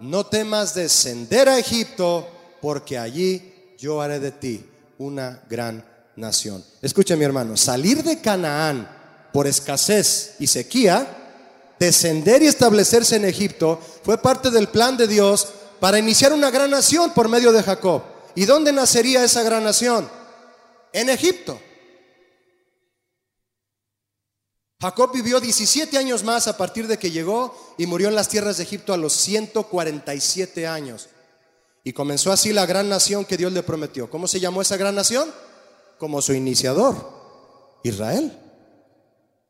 No temas descender a Egipto, porque allí yo haré de ti una gran nación. Escucha mi hermano, salir de Canaán por escasez y sequía, descender y establecerse en Egipto, fue parte del plan de Dios para iniciar una gran nación por medio de Jacob. ¿Y dónde nacería esa gran nación? En Egipto. Jacob vivió 17 años más a partir de que llegó y murió en las tierras de Egipto a los 147 años. Y comenzó así la gran nación que Dios le prometió. ¿Cómo se llamó esa gran nación? Como su iniciador, Israel.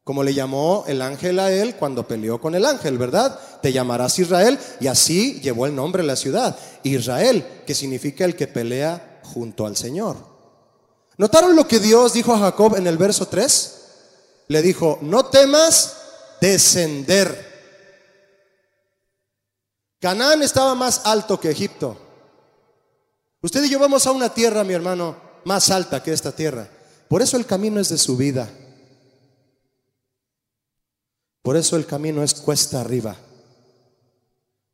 Como le llamó el ángel a él cuando peleó con el ángel, ¿verdad? Te llamarás Israel y así llevó el nombre de la ciudad. Israel, que significa el que pelea junto al Señor. ¿Notaron lo que Dios dijo a Jacob en el verso 3? le dijo, no temas descender. Canaán estaba más alto que Egipto. Usted y yo vamos a una tierra, mi hermano, más alta que esta tierra. Por eso el camino es de subida. Por eso el camino es cuesta arriba.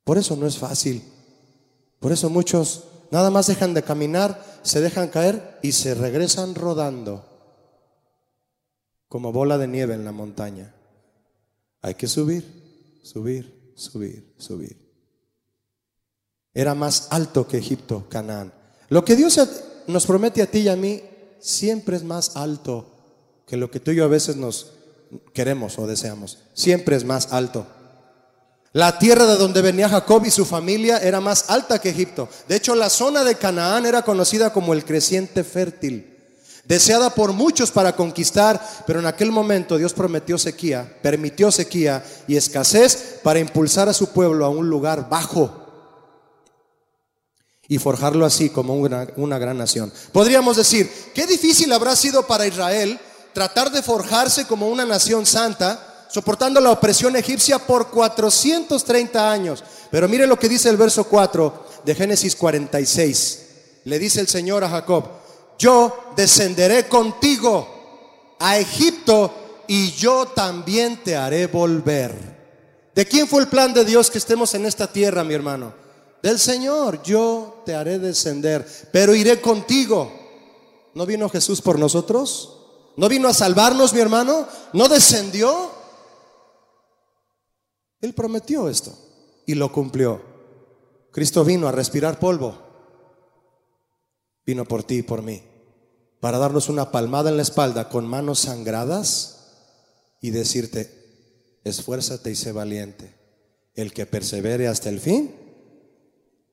Por eso no es fácil. Por eso muchos nada más dejan de caminar, se dejan caer y se regresan rodando como bola de nieve en la montaña. Hay que subir, subir, subir, subir. Era más alto que Egipto, Canaán. Lo que Dios nos promete a ti y a mí siempre es más alto que lo que tú y yo a veces nos queremos o deseamos. Siempre es más alto. La tierra de donde venía Jacob y su familia era más alta que Egipto. De hecho, la zona de Canaán era conocida como el creciente fértil deseada por muchos para conquistar, pero en aquel momento Dios prometió sequía, permitió sequía y escasez para impulsar a su pueblo a un lugar bajo. y forjarlo así como una, una, gran nación. Podríamos decir, qué difícil habrá sido para Israel tratar de forjarse como una nación santa, soportando la opresión egipcia por 430 años. Pero mire lo que dice el verso 4 de Génesis 46. Le dice el Señor a Jacob, yo descenderé contigo a Egipto y yo también te haré volver. ¿De quién fue el plan de Dios que estemos en esta tierra, mi hermano? Del Señor, yo te haré descender, pero iré contigo. ¿No vino Jesús por nosotros? ¿No vino a salvarnos, mi hermano? ¿No descendió? Él prometió esto y lo cumplió. Cristo vino a respirar polvo. Vino por ti y por mí, para darnos una palmada en la espalda con manos sangradas y decirte, esfuérzate y sé valiente. El que persevere hasta el fin,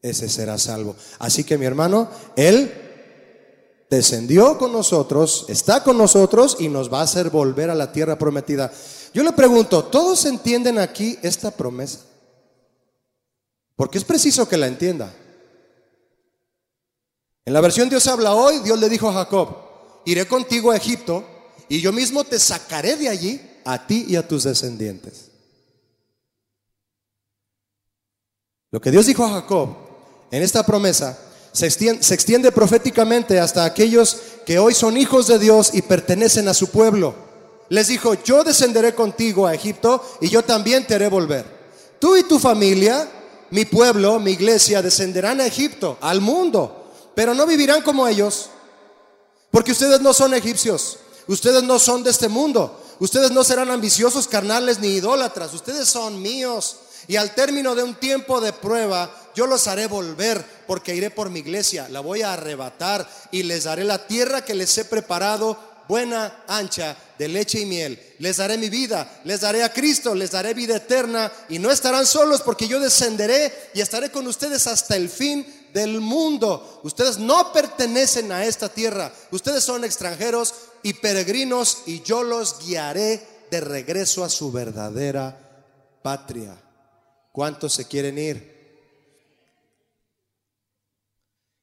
ese será salvo. Así que mi hermano, Él descendió con nosotros, está con nosotros y nos va a hacer volver a la tierra prometida. Yo le pregunto, ¿todos entienden aquí esta promesa? Porque es preciso que la entienda. En la versión Dios habla hoy, Dios le dijo a Jacob, iré contigo a Egipto y yo mismo te sacaré de allí a ti y a tus descendientes. Lo que Dios dijo a Jacob en esta promesa se extiende, proféticamente hasta aquellos que hoy son hijos de Dios y pertenecen a su pueblo. Les dijo, yo descenderé contigo a Egipto y yo también te haré volver. Tú y tu familia mi pueblo, mi iglesia, descenderán a Egipto, al mundo, pero no vivirán como ellos, porque ustedes no son egipcios, ustedes no son de este mundo, ustedes no serán ambiciosos, carnales ni idólatras, ustedes son míos. Y al término de un tiempo de prueba, yo los haré volver, porque iré por mi iglesia, la voy a arrebatar y les daré la tierra que les he preparado buena, ancha, de leche y miel. Les daré mi vida, les daré a Cristo, les daré vida eterna y no estarán solos porque yo descenderé y estaré con ustedes hasta el fin del mundo. Ustedes no pertenecen a esta tierra, ustedes son extranjeros y peregrinos y yo los guiaré de regreso a su verdadera patria. ¿Cuántos se quieren ir?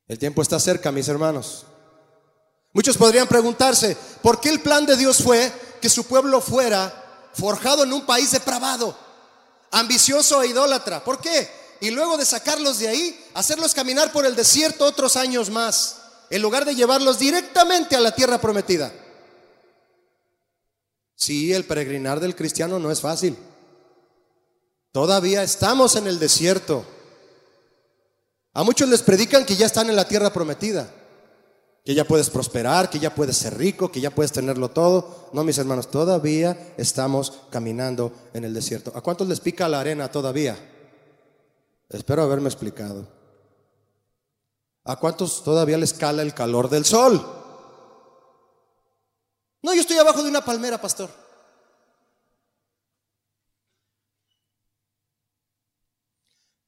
El tiempo está cerca, mis hermanos. Muchos podrían preguntarse, ¿por qué el plan de Dios fue que su pueblo fuera forjado en un país depravado, ambicioso e idólatra? ¿Por qué? Y luego de sacarlos de ahí, hacerlos caminar por el desierto otros años más, en lugar de llevarlos directamente a la tierra prometida. Sí, el peregrinar del cristiano no es fácil. Todavía estamos en el desierto. A muchos les predican que ya están en la tierra prometida que ya puedes prosperar, que ya puedes ser rico, que ya puedes tenerlo todo. No, mis hermanos, todavía estamos caminando en el desierto. ¿A cuántos les pica la arena todavía? Espero haberme explicado. ¿A cuántos todavía les cala el calor del sol? No, yo estoy abajo de una palmera, pastor.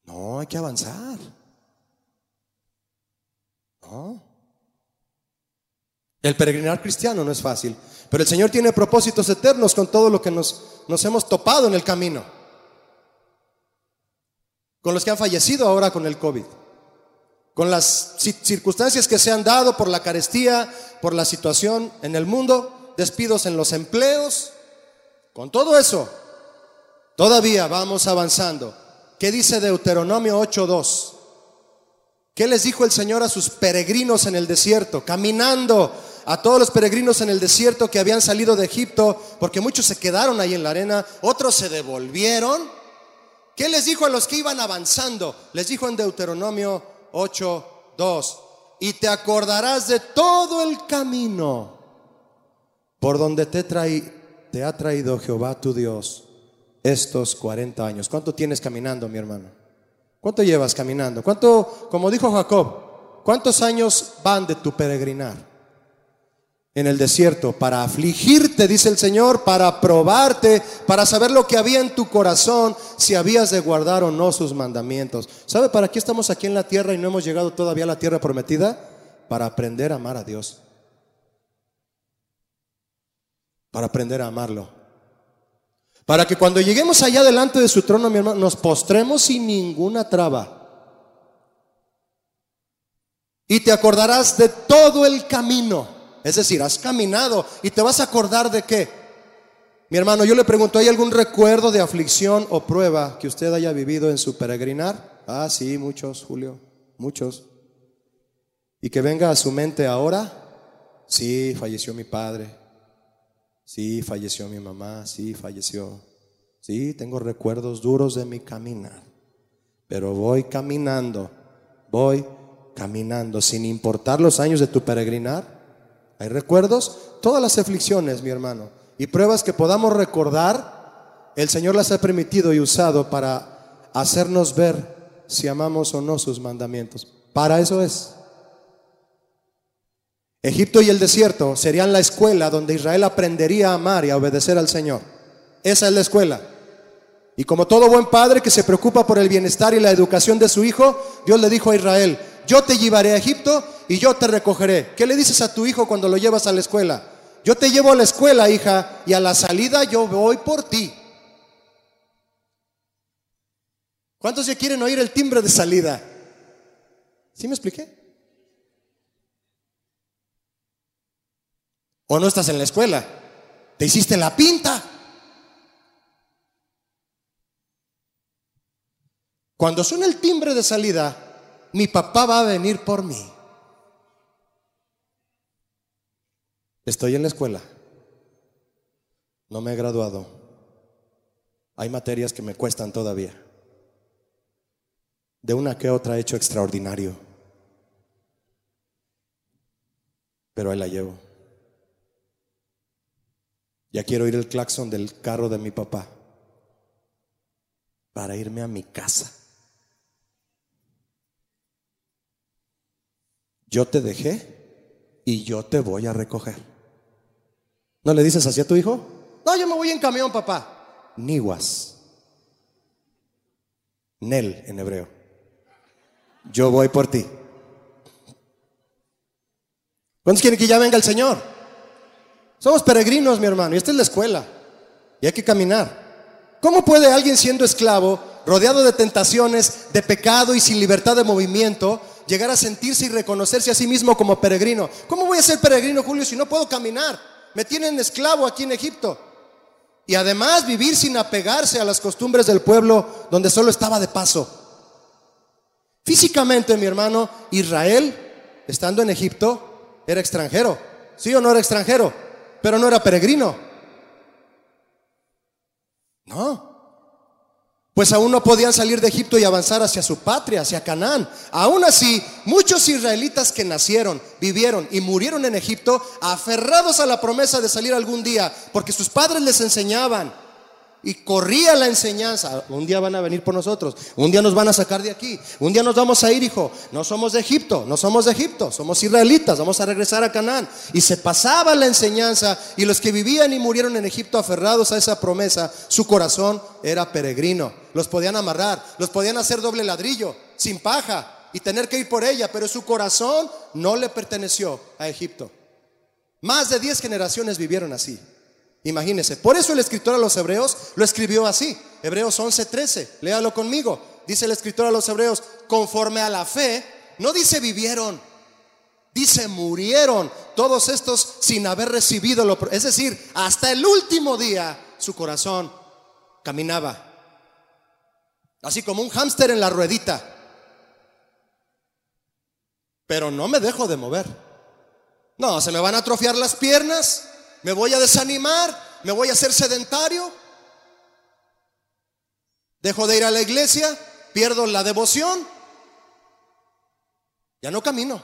No, hay que avanzar. El peregrinar cristiano no es fácil, pero el Señor tiene propósitos eternos con todo lo que nos, nos hemos topado en el camino. Con los que han fallecido ahora con el COVID. Con las circunstancias que se han dado por la carestía, por la situación en el mundo, despidos en los empleos. Con todo eso, todavía vamos avanzando. ¿Qué dice Deuteronomio 8.2? ¿Qué les dijo el Señor a sus peregrinos en el desierto? Caminando a todos los peregrinos en el desierto que habían salido de Egipto, porque muchos se quedaron ahí en la arena, otros se devolvieron. ¿Qué les dijo a los que iban avanzando? Les dijo en Deuteronomio 8:2, y te acordarás de todo el camino por donde te, te ha traído Jehová tu Dios estos 40 años. ¿Cuánto tienes caminando, mi hermano? ¿Cuánto llevas caminando? ¿Cuánto, como dijo Jacob, cuántos años van de tu peregrinar? En el desierto, para afligirte, dice el Señor, para probarte, para saber lo que había en tu corazón, si habías de guardar o no sus mandamientos. ¿Sabe para qué estamos aquí en la tierra y no hemos llegado todavía a la tierra prometida? Para aprender a amar a Dios. Para aprender a amarlo. Para que cuando lleguemos allá delante de su trono, mi hermano, nos postremos sin ninguna traba. Y te acordarás de todo el camino. Es decir, has caminado y te vas a acordar de qué. Mi hermano, yo le pregunto, ¿hay algún recuerdo de aflicción o prueba que usted haya vivido en su peregrinar? Ah, sí, muchos, Julio, muchos. Y que venga a su mente ahora, sí, falleció mi padre, sí, falleció mi mamá, sí, falleció. Sí, tengo recuerdos duros de mi caminar, pero voy caminando, voy caminando, sin importar los años de tu peregrinar. ¿Hay recuerdos? Todas las aflicciones, mi hermano, y pruebas que podamos recordar, el Señor las ha permitido y usado para hacernos ver si amamos o no sus mandamientos. Para eso es. Egipto y el desierto serían la escuela donde Israel aprendería a amar y a obedecer al Señor. Esa es la escuela. Y como todo buen padre que se preocupa por el bienestar y la educación de su hijo, Dios le dijo a Israel, yo te llevaré a Egipto y yo te recogeré. ¿Qué le dices a tu hijo cuando lo llevas a la escuela? Yo te llevo a la escuela, hija, y a la salida yo voy por ti. ¿Cuántos ya quieren oír el timbre de salida? ¿Sí me expliqué? ¿O no estás en la escuela? ¿Te hiciste la pinta? Cuando suena el timbre de salida, mi papá va a venir por mí. Estoy en la escuela. No me he graduado. Hay materias que me cuestan todavía. De una que otra he hecho extraordinario. Pero ahí la llevo. Ya quiero oír el claxon del carro de mi papá para irme a mi casa. Yo te dejé y yo te voy a recoger. ¿No le dices así a tu hijo? No, yo me voy en camión, papá. Niwas. Nel en hebreo. Yo voy por ti. ¿Cuántos quieren que ya venga el Señor? Somos peregrinos, mi hermano, y esta es la escuela. Y hay que caminar. ¿Cómo puede alguien siendo esclavo, rodeado de tentaciones, de pecado y sin libertad de movimiento, llegar a sentirse y reconocerse a sí mismo como peregrino? ¿Cómo voy a ser peregrino, Julio, si no puedo caminar? Me tienen esclavo aquí en Egipto. Y además vivir sin apegarse a las costumbres del pueblo donde solo estaba de paso. Físicamente, mi hermano, Israel, estando en Egipto, era extranjero. ¿Sí o no era extranjero? Pero no era peregrino. No. Pues aún no podían salir de Egipto y avanzar hacia su patria, hacia Canaán. Aún así, muchos israelitas que nacieron, vivieron y murieron en Egipto, aferrados a la promesa de salir algún día, porque sus padres les enseñaban, y corría la enseñanza. Un día van a venir por nosotros. Un día nos van a sacar de aquí. Un día nos vamos a ir, hijo. No somos de Egipto. No somos de Egipto. Somos israelitas. Vamos a regresar a Canaán. Y se pasaba la enseñanza. Y los que vivían y murieron en Egipto aferrados a esa promesa, su corazón era peregrino. Los podían amarrar. Los podían hacer doble ladrillo. Sin paja. Y tener que ir por ella. Pero su corazón no le perteneció a Egipto. Más de 10 generaciones vivieron así. Imagínense. Por eso el escritor a los hebreos lo escribió así. Hebreos 11:13. Léalo conmigo. Dice el escritor a los hebreos, conforme a la fe, no dice vivieron, dice murieron todos estos sin haber recibido lo... Es decir, hasta el último día su corazón caminaba. Así como un hámster en la ruedita. Pero no me dejo de mover. No, se me van a atrofiar las piernas me voy a desanimar, me voy a hacer sedentario, dejo de ir a la iglesia, pierdo la devoción, ya no camino.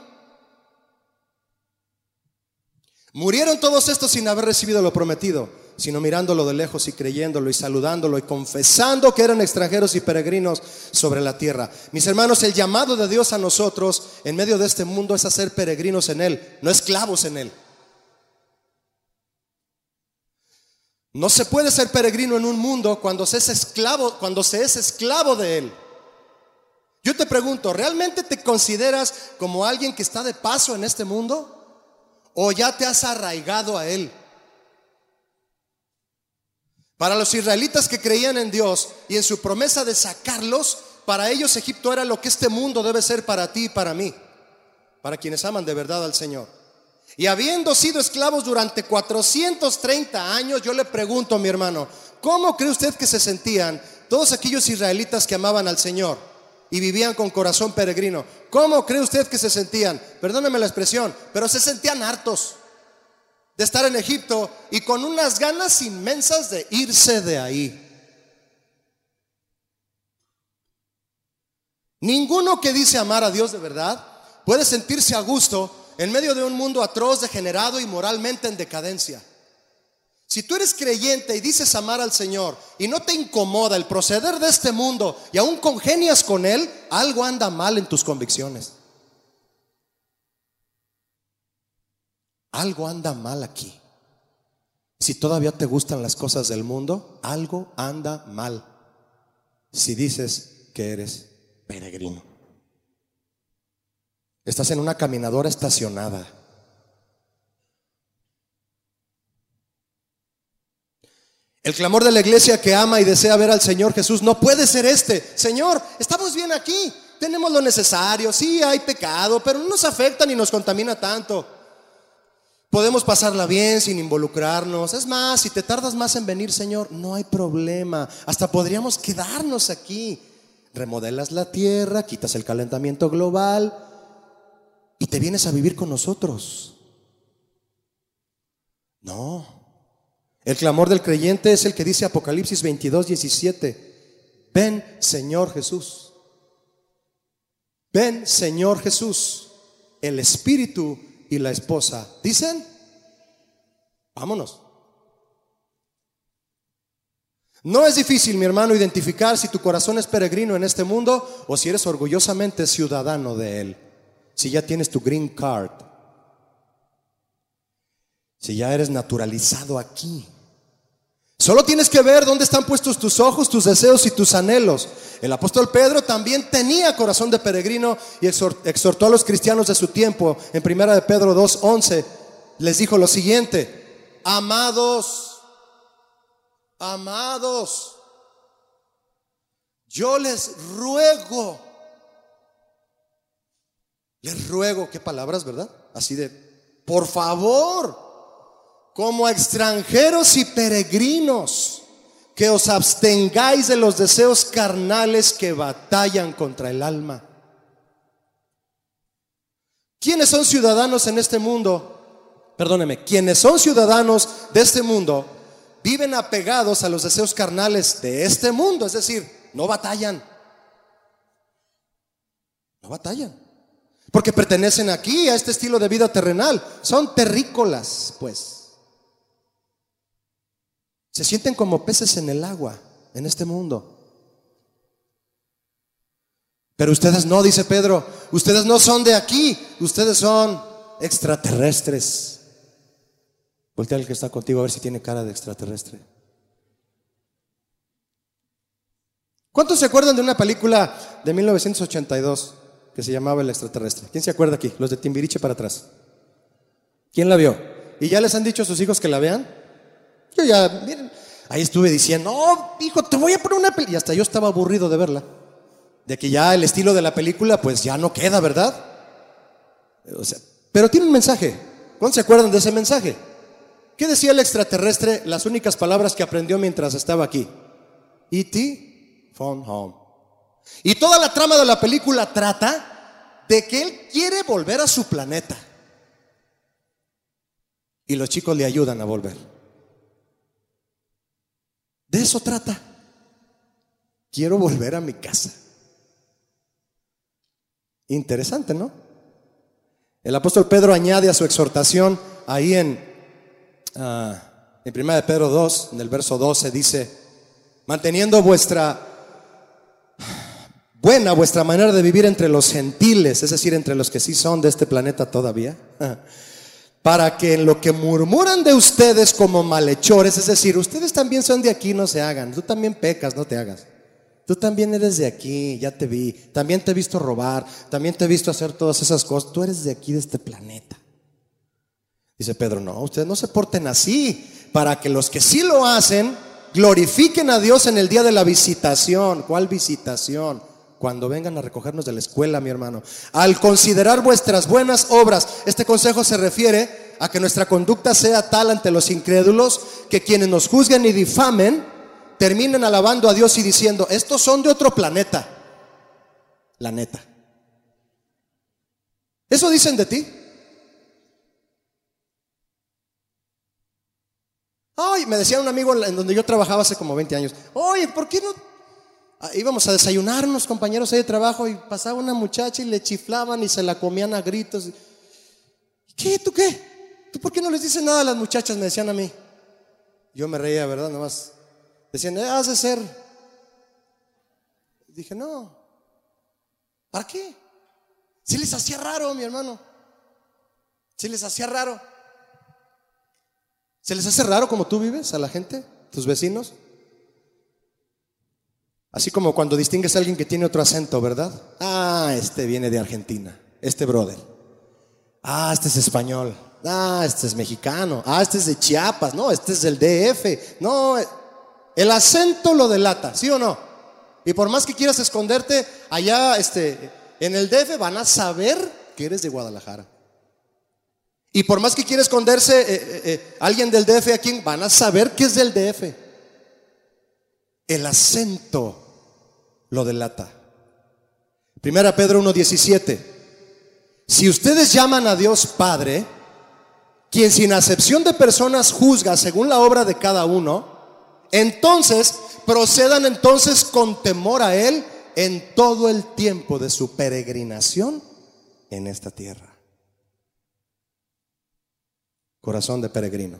Murieron todos estos sin haber recibido lo prometido, sino mirándolo de lejos y creyéndolo y saludándolo y confesando que eran extranjeros y peregrinos sobre la tierra. Mis hermanos, el llamado de Dios a nosotros en medio de este mundo es a ser peregrinos en Él, no esclavos en Él. No se puede ser peregrino en un mundo cuando se es esclavo, cuando se es esclavo de él. Yo te pregunto, ¿realmente te consideras como alguien que está de paso en este mundo? ¿O ya te has arraigado a él? Para los israelitas que creían en Dios y en su promesa de sacarlos, para ellos Egipto era lo que este mundo debe ser para ti y para mí. para quienes aman de verdad al Señor. Y habiendo sido esclavos durante 430 años, yo le pregunto, mi hermano, ¿cómo cree usted que se sentían todos aquellos israelitas que amaban al Señor y vivían con corazón peregrino? ¿Cómo cree usted que se sentían? Perdóneme la expresión, pero se sentían hartos de estar en Egipto y con unas ganas inmensas de irse de ahí. Ninguno que dice amar a Dios de verdad puede sentirse a gusto en medio de un mundo atroz, degenerado y moralmente en decadencia. Si tú eres creyente y dices amar al Señor y no te incomoda el proceder de este mundo y aún congenias con Él, algo anda mal en tus convicciones. Algo anda mal aquí. Si todavía te gustan las cosas del mundo, algo anda mal. Si dices que eres peregrino. Estás en una caminadora estacionada. El clamor de la iglesia que ama y desea ver al Señor Jesús no puede ser este. Señor, estamos bien aquí, tenemos lo necesario, sí hay pecado, pero no nos afecta ni nos contamina tanto. Podemos pasarla bien sin involucrarnos. Es más, si te tardas más en venir, Señor, no hay problema. Hasta podríamos quedarnos aquí. Remodelas la tierra, quitas el calentamiento global, y te vienes a vivir con nosotros. No. El clamor del creyente es el que dice Apocalipsis 22, 17. Ven, Señor Jesús. Ven, Señor Jesús. El Espíritu y la esposa. ¿Dicen? Vámonos. No es difícil, mi hermano, identificar si tu corazón es peregrino en este mundo o si eres orgullosamente ciudadano de él si ya tienes tu green card, si ya eres naturalizado aquí. Solo tienes que ver dónde están puestos tus ojos, tus deseos y tus anhelos. El apóstol Pedro también tenía corazón de peregrino y exhortó a los cristianos de su tiempo. En primera de Pedro 2:11 les dijo lo siguiente: Amados, amados, yo les ruego les ruego, qué palabras, ¿verdad? Así de, por favor, como extranjeros y peregrinos, que os abstengáis de los deseos carnales que batallan contra el alma. ¿Quiénes son ciudadanos en este mundo? Perdóneme, quienes son ciudadanos de este mundo viven apegados a los deseos carnales de este mundo, es decir, no batallan. No batallan. Porque pertenecen aquí a este estilo de vida terrenal. Son terrícolas, pues. Se sienten como peces en el agua, en este mundo. Pero ustedes no, dice Pedro, ustedes no son de aquí, ustedes son extraterrestres. Voltea al que está contigo a ver si tiene cara de extraterrestre. ¿Cuántos se acuerdan de una película de 1982? Que se llamaba El extraterrestre. ¿Quién se acuerda aquí? Los de Timbiriche para atrás. ¿Quién la vio? ¿Y ya les han dicho a sus hijos que la vean? Yo ya, miren, ahí estuve diciendo, no, hijo, te voy a poner una película. Y hasta yo estaba aburrido de verla. De que ya el estilo de la película, pues ya no queda, ¿verdad? Pero tiene un mensaje. ¿Cuántos se acuerdan de ese mensaje? ¿Qué decía el extraterrestre? Las únicas palabras que aprendió mientras estaba aquí. E.T. Phone Home. Y toda la trama de la película trata de que él quiere volver a su planeta. Y los chicos le ayudan a volver. De eso trata. Quiero volver a mi casa. Interesante, ¿no? El apóstol Pedro añade a su exhortación ahí en, uh, en 1 de Pedro 2, en el verso 12, dice, manteniendo vuestra buena vuestra manera de vivir entre los gentiles, es decir, entre los que sí son de este planeta todavía, <laughs> para que en lo que murmuran de ustedes como malhechores, es decir, ustedes también son de aquí, no se hagan, tú también pecas, no te hagas. Tú también eres de aquí, ya te vi, también te he visto robar, también te he visto hacer todas esas cosas, tú eres de aquí, de este planeta. Dice Pedro, no, ustedes no se porten así, para que los que sí lo hacen glorifiquen a Dios en el día de la visitación. ¿Cuál visitación? Cuando vengan a recogernos de la escuela, mi hermano. Al considerar vuestras buenas obras, este consejo se refiere a que nuestra conducta sea tal ante los incrédulos que quienes nos juzguen y difamen terminen alabando a Dios y diciendo, estos son de otro planeta. La neta. ¿Eso dicen de ti? Ay, me decía un amigo en donde yo trabajaba hace como 20 años, oye, ¿por qué no íbamos a desayunarnos, compañeros ahí de trabajo, y pasaba una muchacha y le chiflaban y se la comían a gritos. ¿Qué? ¿Tú qué? ¿Tú por qué no les dices nada a las muchachas? Me decían a mí. Yo me reía, ¿verdad? Nomás. Decían, eh, has de ser. Dije, no. ¿Para qué? Si les hacía raro, mi hermano. Si les hacía raro. ¿Se les hace raro como tú vives a la gente, tus vecinos? Así como cuando distingues a alguien que tiene otro acento, ¿verdad? Ah, este viene de Argentina, este brother. Ah, este es español. Ah, este es mexicano. Ah, este es de Chiapas. No, este es del DF. No, el acento lo delata, ¿sí o no? Y por más que quieras esconderte allá este, en el DF, van a saber que eres de Guadalajara. Y por más que quiera esconderse eh, eh, eh, alguien del DF aquí, van a saber que es del DF. El acento lo delata. Primera Pedro 1.17. Si ustedes llaman a Dios Padre, quien sin acepción de personas juzga según la obra de cada uno, entonces procedan entonces con temor a Él en todo el tiempo de su peregrinación en esta tierra. Corazón de peregrino.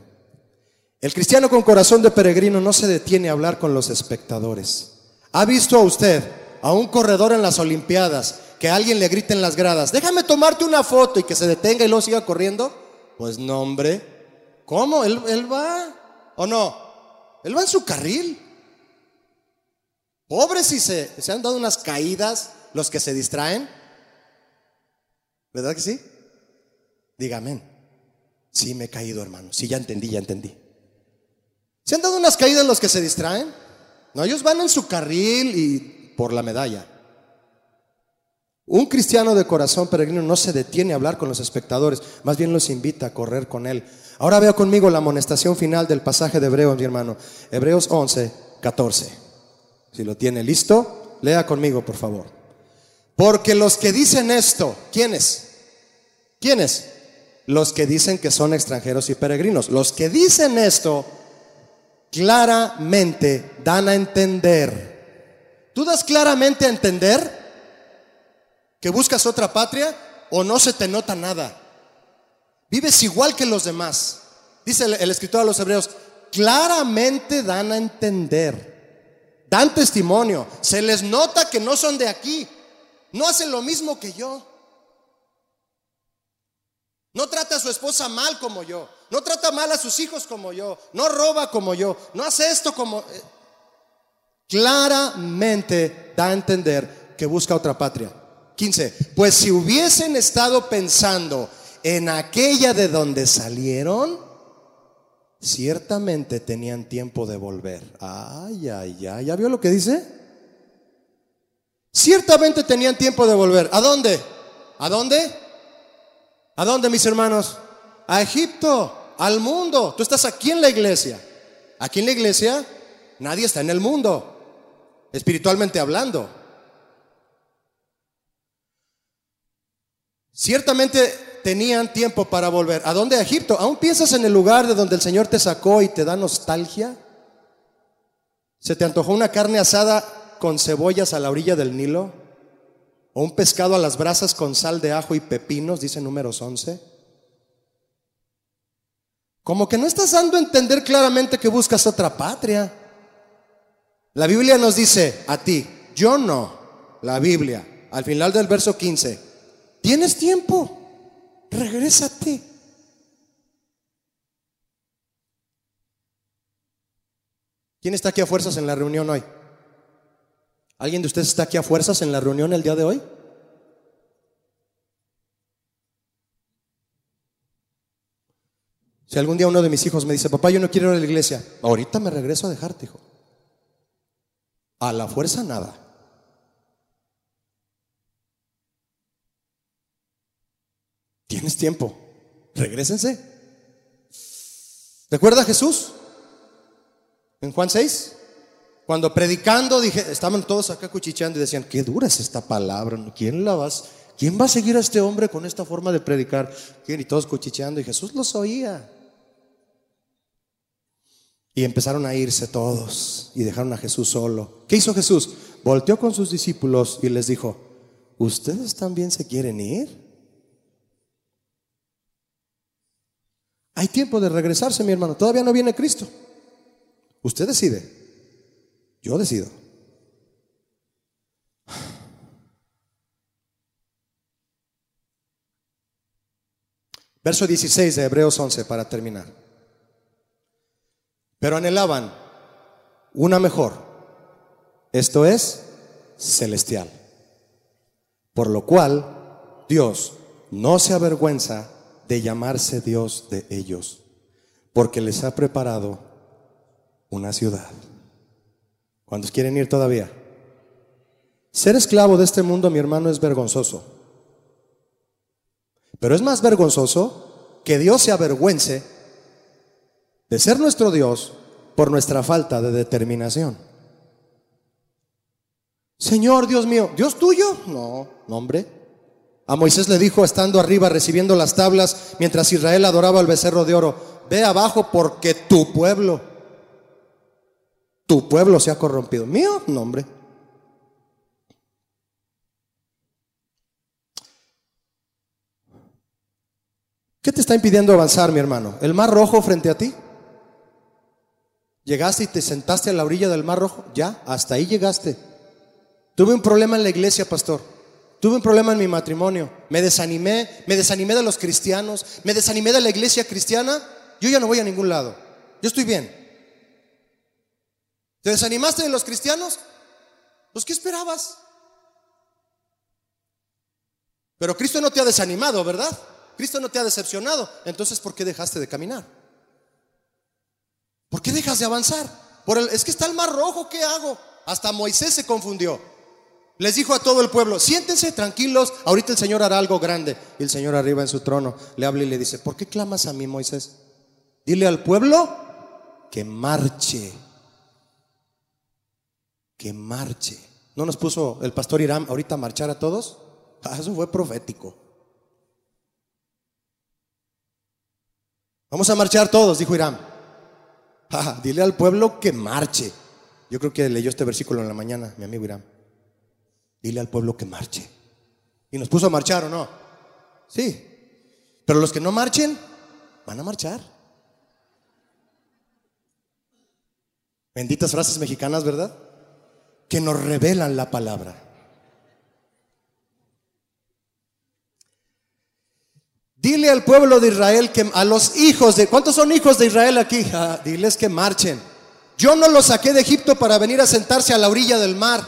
El cristiano con corazón de peregrino no se detiene a hablar con los espectadores. ¿Ha visto a usted a un corredor en las Olimpiadas que alguien le grite en las gradas, déjame tomarte una foto y que se detenga y luego siga corriendo? Pues no, hombre. ¿Cómo? ¿Él, él va? ¿O no? Él va en su carril. Pobres si se, han dado unas caídas los que se distraen. ¿Verdad que sí? Dígame. Sí, me he caído, hermano. Sí, ya entendí, ya entendí. ¿Se han dado unas caídas los que se distraen? No, ellos van en su carril y por la medalla. Un cristiano de corazón peregrino no se detiene a hablar con los espectadores, más bien los invita a correr con él. Ahora vea conmigo la amonestación final del pasaje de Hebreos, mi hermano. Hebreos 11, 14. Si lo tiene listo, lea conmigo, por favor. Porque los que dicen esto, ¿quiénes? ¿Quiénes? Los que dicen que son extranjeros y peregrinos. Los que dicen esto claramente dan a entender. ¿Tú das claramente a entender que buscas otra patria o no se te nota nada? Vives igual que los demás. Dice el, escritor a los hebreos, claramente dan a entender, dan testimonio, se les nota que no son de aquí, no hacen lo mismo que yo. No trata a su esposa mal como yo. No trata mal a sus hijos como yo. No roba como yo. No hace esto como... Eh, claramente da a entender que busca otra patria. 15. Pues si hubiesen estado pensando en aquella de donde salieron, ciertamente tenían tiempo de volver. Ay, ay, ay. ¿Ya vio lo que dice? Ciertamente tenían tiempo de volver. ¿A dónde? ¿A dónde? ¿A dónde, mis hermanos? A Egipto, al mundo. Tú estás aquí en la iglesia. Aquí en la iglesia nadie está en el mundo, espiritualmente hablando. Ciertamente tenían tiempo para volver. ¿A dónde? A Egipto. ¿Aún piensas en el lugar de donde el Señor te sacó y te da nostalgia? ¿Se te antojó una carne asada con cebollas a la orilla del Nilo? O un pescado a las brasas con sal de ajo y pepinos, dice números 11. Como que no estás dando a entender claramente que buscas otra patria. La Biblia nos dice a ti, yo no, la Biblia, al final del verso 15, tienes tiempo, regrésate. ¿Quién está aquí a fuerzas en la reunión hoy? ¿Alguien de ustedes está aquí a fuerzas en la reunión el día de hoy? Si algún día uno de mis hijos me dice, papá, yo no quiero ir a la iglesia, ahorita me regreso a dejarte, hijo. A la fuerza nada. Tienes tiempo. Regrésense. ¿Recuerda a Jesús? En Juan 6, cuando predicando, dije, estaban todos acá cuchicheando y decían, qué dura es esta palabra, ¿quién la vas? ¿Quién va a seguir a este hombre con esta forma de predicar? ¿Quién? Y todos cuchicheando y Jesús los oía. Y empezaron a irse todos y dejaron a Jesús solo. ¿Qué hizo Jesús? Volteó con sus discípulos y les dijo, ¿ustedes también se quieren ir? Hay tiempo de regresarse, mi hermano. Todavía no viene Cristo. Usted decide. Yo decido. <sighs> Verso 16 de Hebreos 11 para terminar. Pero anhelaban una mejor, esto es celestial. Por lo cual Dios no se avergüenza de llamarse Dios de ellos, porque les ha preparado una ciudad. ¿Cuántos quieren ir todavía? Ser esclavo de este mundo, mi hermano, es vergonzoso. Pero es más vergonzoso que Dios se avergüence de ser nuestro Dios por nuestra falta de determinación. Señor Dios mío, ¿Dios tuyo? No, no hombre. A Moisés le dijo estando arriba recibiendo las tablas mientras Israel adoraba al becerro de oro, ve abajo porque tu pueblo, tu pueblo se ha corrompido. Mío, no hombre. ¿Qué te está impidiendo avanzar, mi hermano? ¿El mar rojo frente a ti? ¿Llegaste y te sentaste a la orilla del mar rojo? Ya, hasta ahí llegaste. Tuve un problema en la iglesia, pastor. Tuve un problema en mi matrimonio. Me desanimé, me desanimé de los cristianos, me desanimé de la iglesia cristiana. Yo ya no voy a ningún lado. Yo estoy bien. ¿Te desanimaste de los cristianos? Pues ¿qué esperabas? Pero Cristo no te ha desanimado, ¿verdad? Cristo no te ha decepcionado. Entonces, ¿por qué dejaste de caminar? ¿Por qué dejas de avanzar? Por el, es que está el mar rojo, ¿qué hago? Hasta Moisés se confundió. Les dijo a todo el pueblo, siéntense tranquilos, ahorita el Señor hará algo grande. Y el Señor arriba en su trono le habla y le dice, ¿por qué clamas a mí, Moisés? Dile al pueblo que marche, que marche. ¿No nos puso el pastor Irán ahorita a marchar a todos? Ah, eso fue profético. Vamos a marchar todos, dijo Irán. Dile al pueblo que marche. Yo creo que leyó este versículo en la mañana, mi amigo Irán. Dile al pueblo que marche. Y nos puso a marchar o no. Sí. Pero los que no marchen, van a marchar. Benditas frases mexicanas, ¿verdad? Que nos revelan la palabra. Dile al pueblo de Israel que a los hijos de ¿cuántos son hijos de Israel aquí? Ah, diles que marchen. Yo no los saqué de Egipto para venir a sentarse a la orilla del mar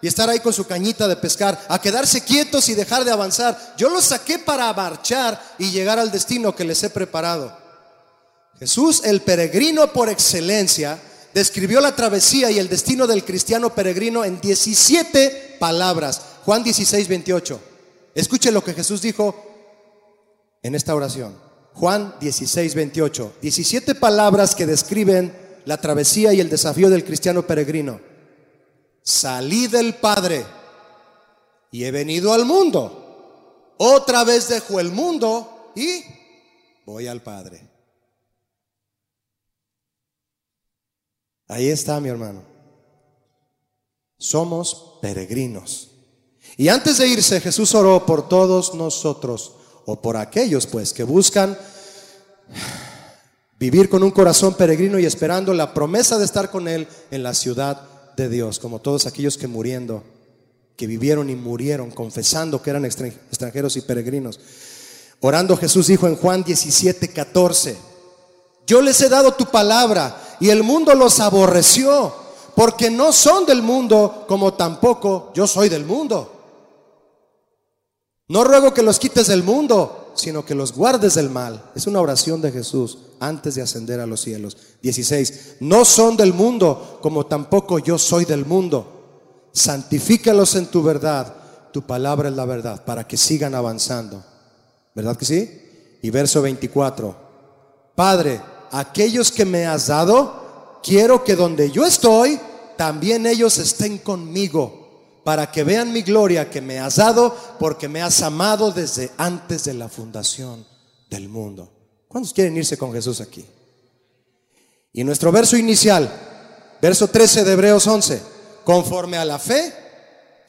y estar ahí con su cañita de pescar, a quedarse quietos y dejar de avanzar. Yo los saqué para marchar y llegar al destino que les he preparado. Jesús, el peregrino por excelencia, describió la travesía y el destino del cristiano peregrino en 17 palabras. Juan 16, 28. Escuche lo que Jesús dijo en esta oración. Juan 16, 28. 17 palabras que describen la travesía y el desafío del cristiano peregrino. Salí del Padre y he venido al mundo. Otra vez dejo el mundo y voy al Padre. Ahí está mi hermano. Somos peregrinos. Y antes de irse, Jesús oró por todos nosotros o por aquellos pues que buscan vivir con un corazón peregrino y esperando la promesa de estar con Él en la ciudad de Dios, como todos aquellos que muriendo, que vivieron y murieron confesando que eran extranjeros y peregrinos. Orando Jesús dijo en Juan 17, 14, yo les he dado tu palabra y el mundo los aborreció, porque no son del mundo como tampoco yo soy del mundo. No ruego que los quites del mundo, sino que los guardes del mal. Es una oración de Jesús antes de ascender a los cielos. 16. No son del mundo, como tampoco yo soy del mundo. Santifícalos en tu verdad. Tu palabra es la verdad, para que sigan avanzando. ¿Verdad que sí? Y verso 24. Padre, aquellos que me has dado, quiero que donde yo estoy, también ellos estén conmigo, para que vean mi gloria que me has dado, porque me has amado desde antes de la fundación del mundo. ¿Cuántos quieren irse con Jesús aquí? Y nuestro verso inicial, verso 13 de Hebreos 11, conforme a la fe,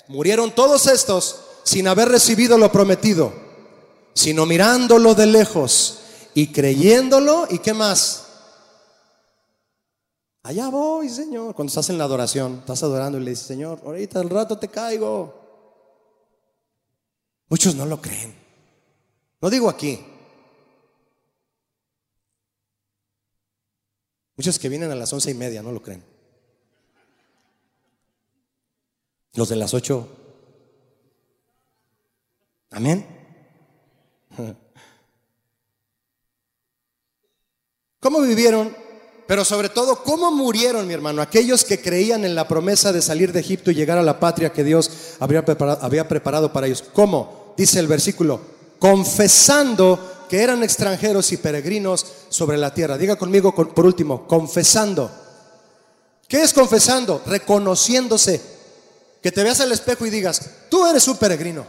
murieron todos estos sin haber recibido lo prometido, sino mirándolo de lejos y creyéndolo y qué más. Allá voy, Señor. Cuando estás en la adoración, estás adorando y le dices, Señor, ahorita al rato te caigo. Muchos no lo creen. No digo aquí. Muchos que vienen a las once y media no lo creen. Los de las ocho. Amén. <laughs> ¿Cómo vivieron? Pero sobre todo, ¿cómo murieron, mi hermano? Aquellos que creían en la promesa de salir de Egipto y llegar a la patria que Dios había preparado, había preparado para ellos. ¿Cómo? Dice el versículo, confesando que eran extranjeros y peregrinos sobre la tierra. Diga conmigo por último, confesando. ¿Qué es confesando? Reconociéndose. Que te veas al espejo y digas, tú eres un peregrino.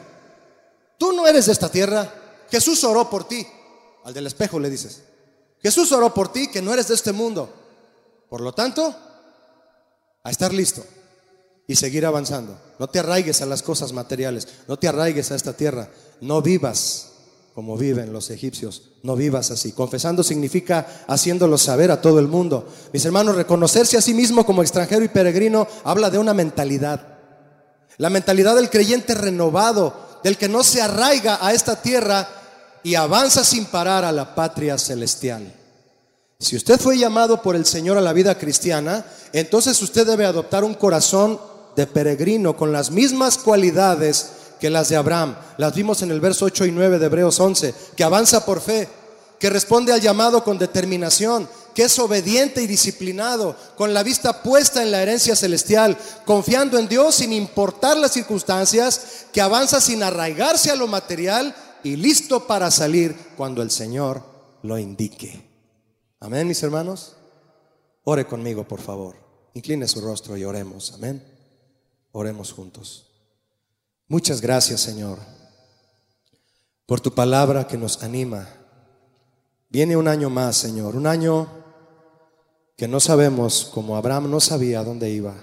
Tú no eres de esta tierra. Jesús oró por ti. Al del espejo le dices, Jesús oró por ti que no eres de este mundo. Por lo tanto, a estar listo y seguir avanzando. No te arraigues a las cosas materiales, no te arraigues a esta tierra, no vivas como viven los egipcios, no vivas así. Confesando significa haciéndolo saber a todo el mundo. Mis hermanos, reconocerse a sí mismo como extranjero y peregrino habla de una mentalidad. La mentalidad del creyente renovado, del que no se arraiga a esta tierra, y avanza sin parar a la patria celestial. Si usted fue llamado por el Señor a la vida cristiana, entonces usted debe adoptar un corazón de peregrino con las mismas cualidades que las de Abraham. Las vimos en el verso 8 y 9 de Hebreos 11, que avanza por fe, que responde al llamado con determinación, que es obediente y disciplinado, con la vista puesta en la herencia celestial, confiando en Dios sin importar las circunstancias, que avanza sin arraigarse a lo material y listo para salir cuando el Señor lo indique. Amén, mis hermanos. Ore conmigo, por favor. Incline su rostro y oremos. Amén. Oremos juntos. Muchas gracias, Señor, por tu palabra que nos anima. Viene un año más, Señor, un año que no sabemos, como Abraham no sabía dónde iba.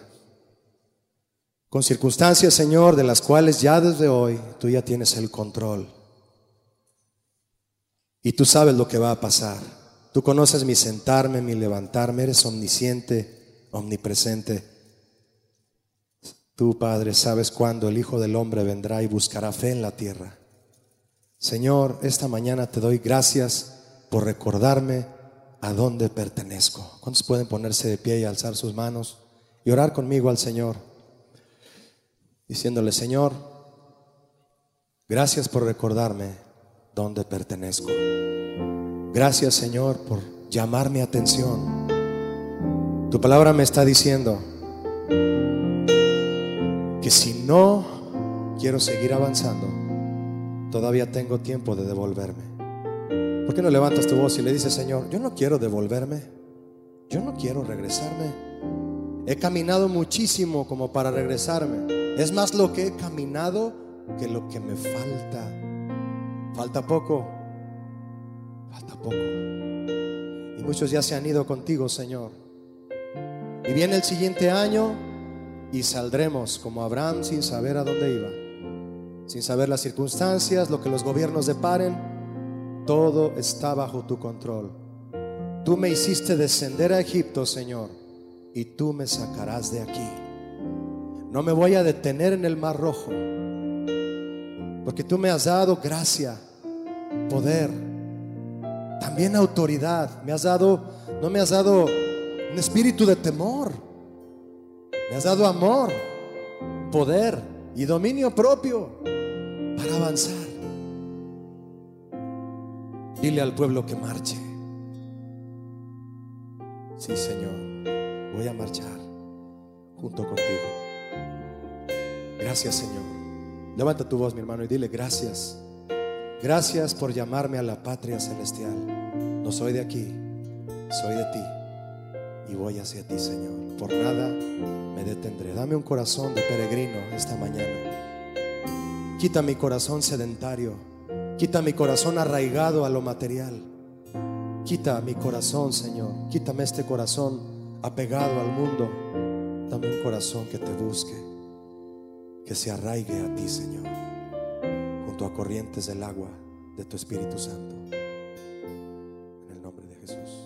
Con circunstancias, Señor, de las cuales ya desde hoy tú ya tienes el control. Y tú sabes lo que va a pasar. Tú conoces mi sentarme, mi levantarme. Eres omnisciente, omnipresente. Tú, Padre, sabes cuándo el Hijo del Hombre vendrá y buscará fe en la tierra. Señor, esta mañana te doy gracias por recordarme a dónde pertenezco. ¿Cuántos pueden ponerse de pie y alzar sus manos y orar conmigo al Señor? Diciéndole, Señor, gracias por recordarme donde pertenezco. Gracias Señor por llamar mi atención. Tu palabra me está diciendo que si no quiero seguir avanzando, todavía tengo tiempo de devolverme. ¿Por qué no levantas tu voz y le dices, Señor, yo no quiero devolverme, yo no quiero regresarme? He caminado muchísimo como para regresarme. Es más lo que he caminado que lo que me falta. Falta poco, falta poco. Y muchos ya se han ido contigo, Señor. Y viene el siguiente año y saldremos como Abraham sin saber a dónde iba, sin saber las circunstancias, lo que los gobiernos deparen. Todo está bajo tu control. Tú me hiciste descender a Egipto, Señor, y tú me sacarás de aquí. No me voy a detener en el mar rojo porque tú me has dado gracia, poder, también autoridad. Me has dado, no me has dado un espíritu de temor. Me has dado amor, poder y dominio propio para avanzar. Dile al pueblo que marche. Sí, Señor, voy a marchar junto contigo. Gracias, Señor. Levanta tu voz, mi hermano, y dile gracias Gracias por llamarme a la patria celestial. No soy de aquí, soy de ti y voy hacia ti, Señor. Por nada me detendré. Dame un corazón de peregrino esta mañana. Quita mi corazón sedentario. Quita mi corazón arraigado a lo material. Quita mi corazón, Señor. Quítame este corazón apegado al mundo. Dame un corazón que te busque, que se arraigue a ti, Señor, junto a corrientes del agua de tu Espíritu Santo. En el nombre de Jesús.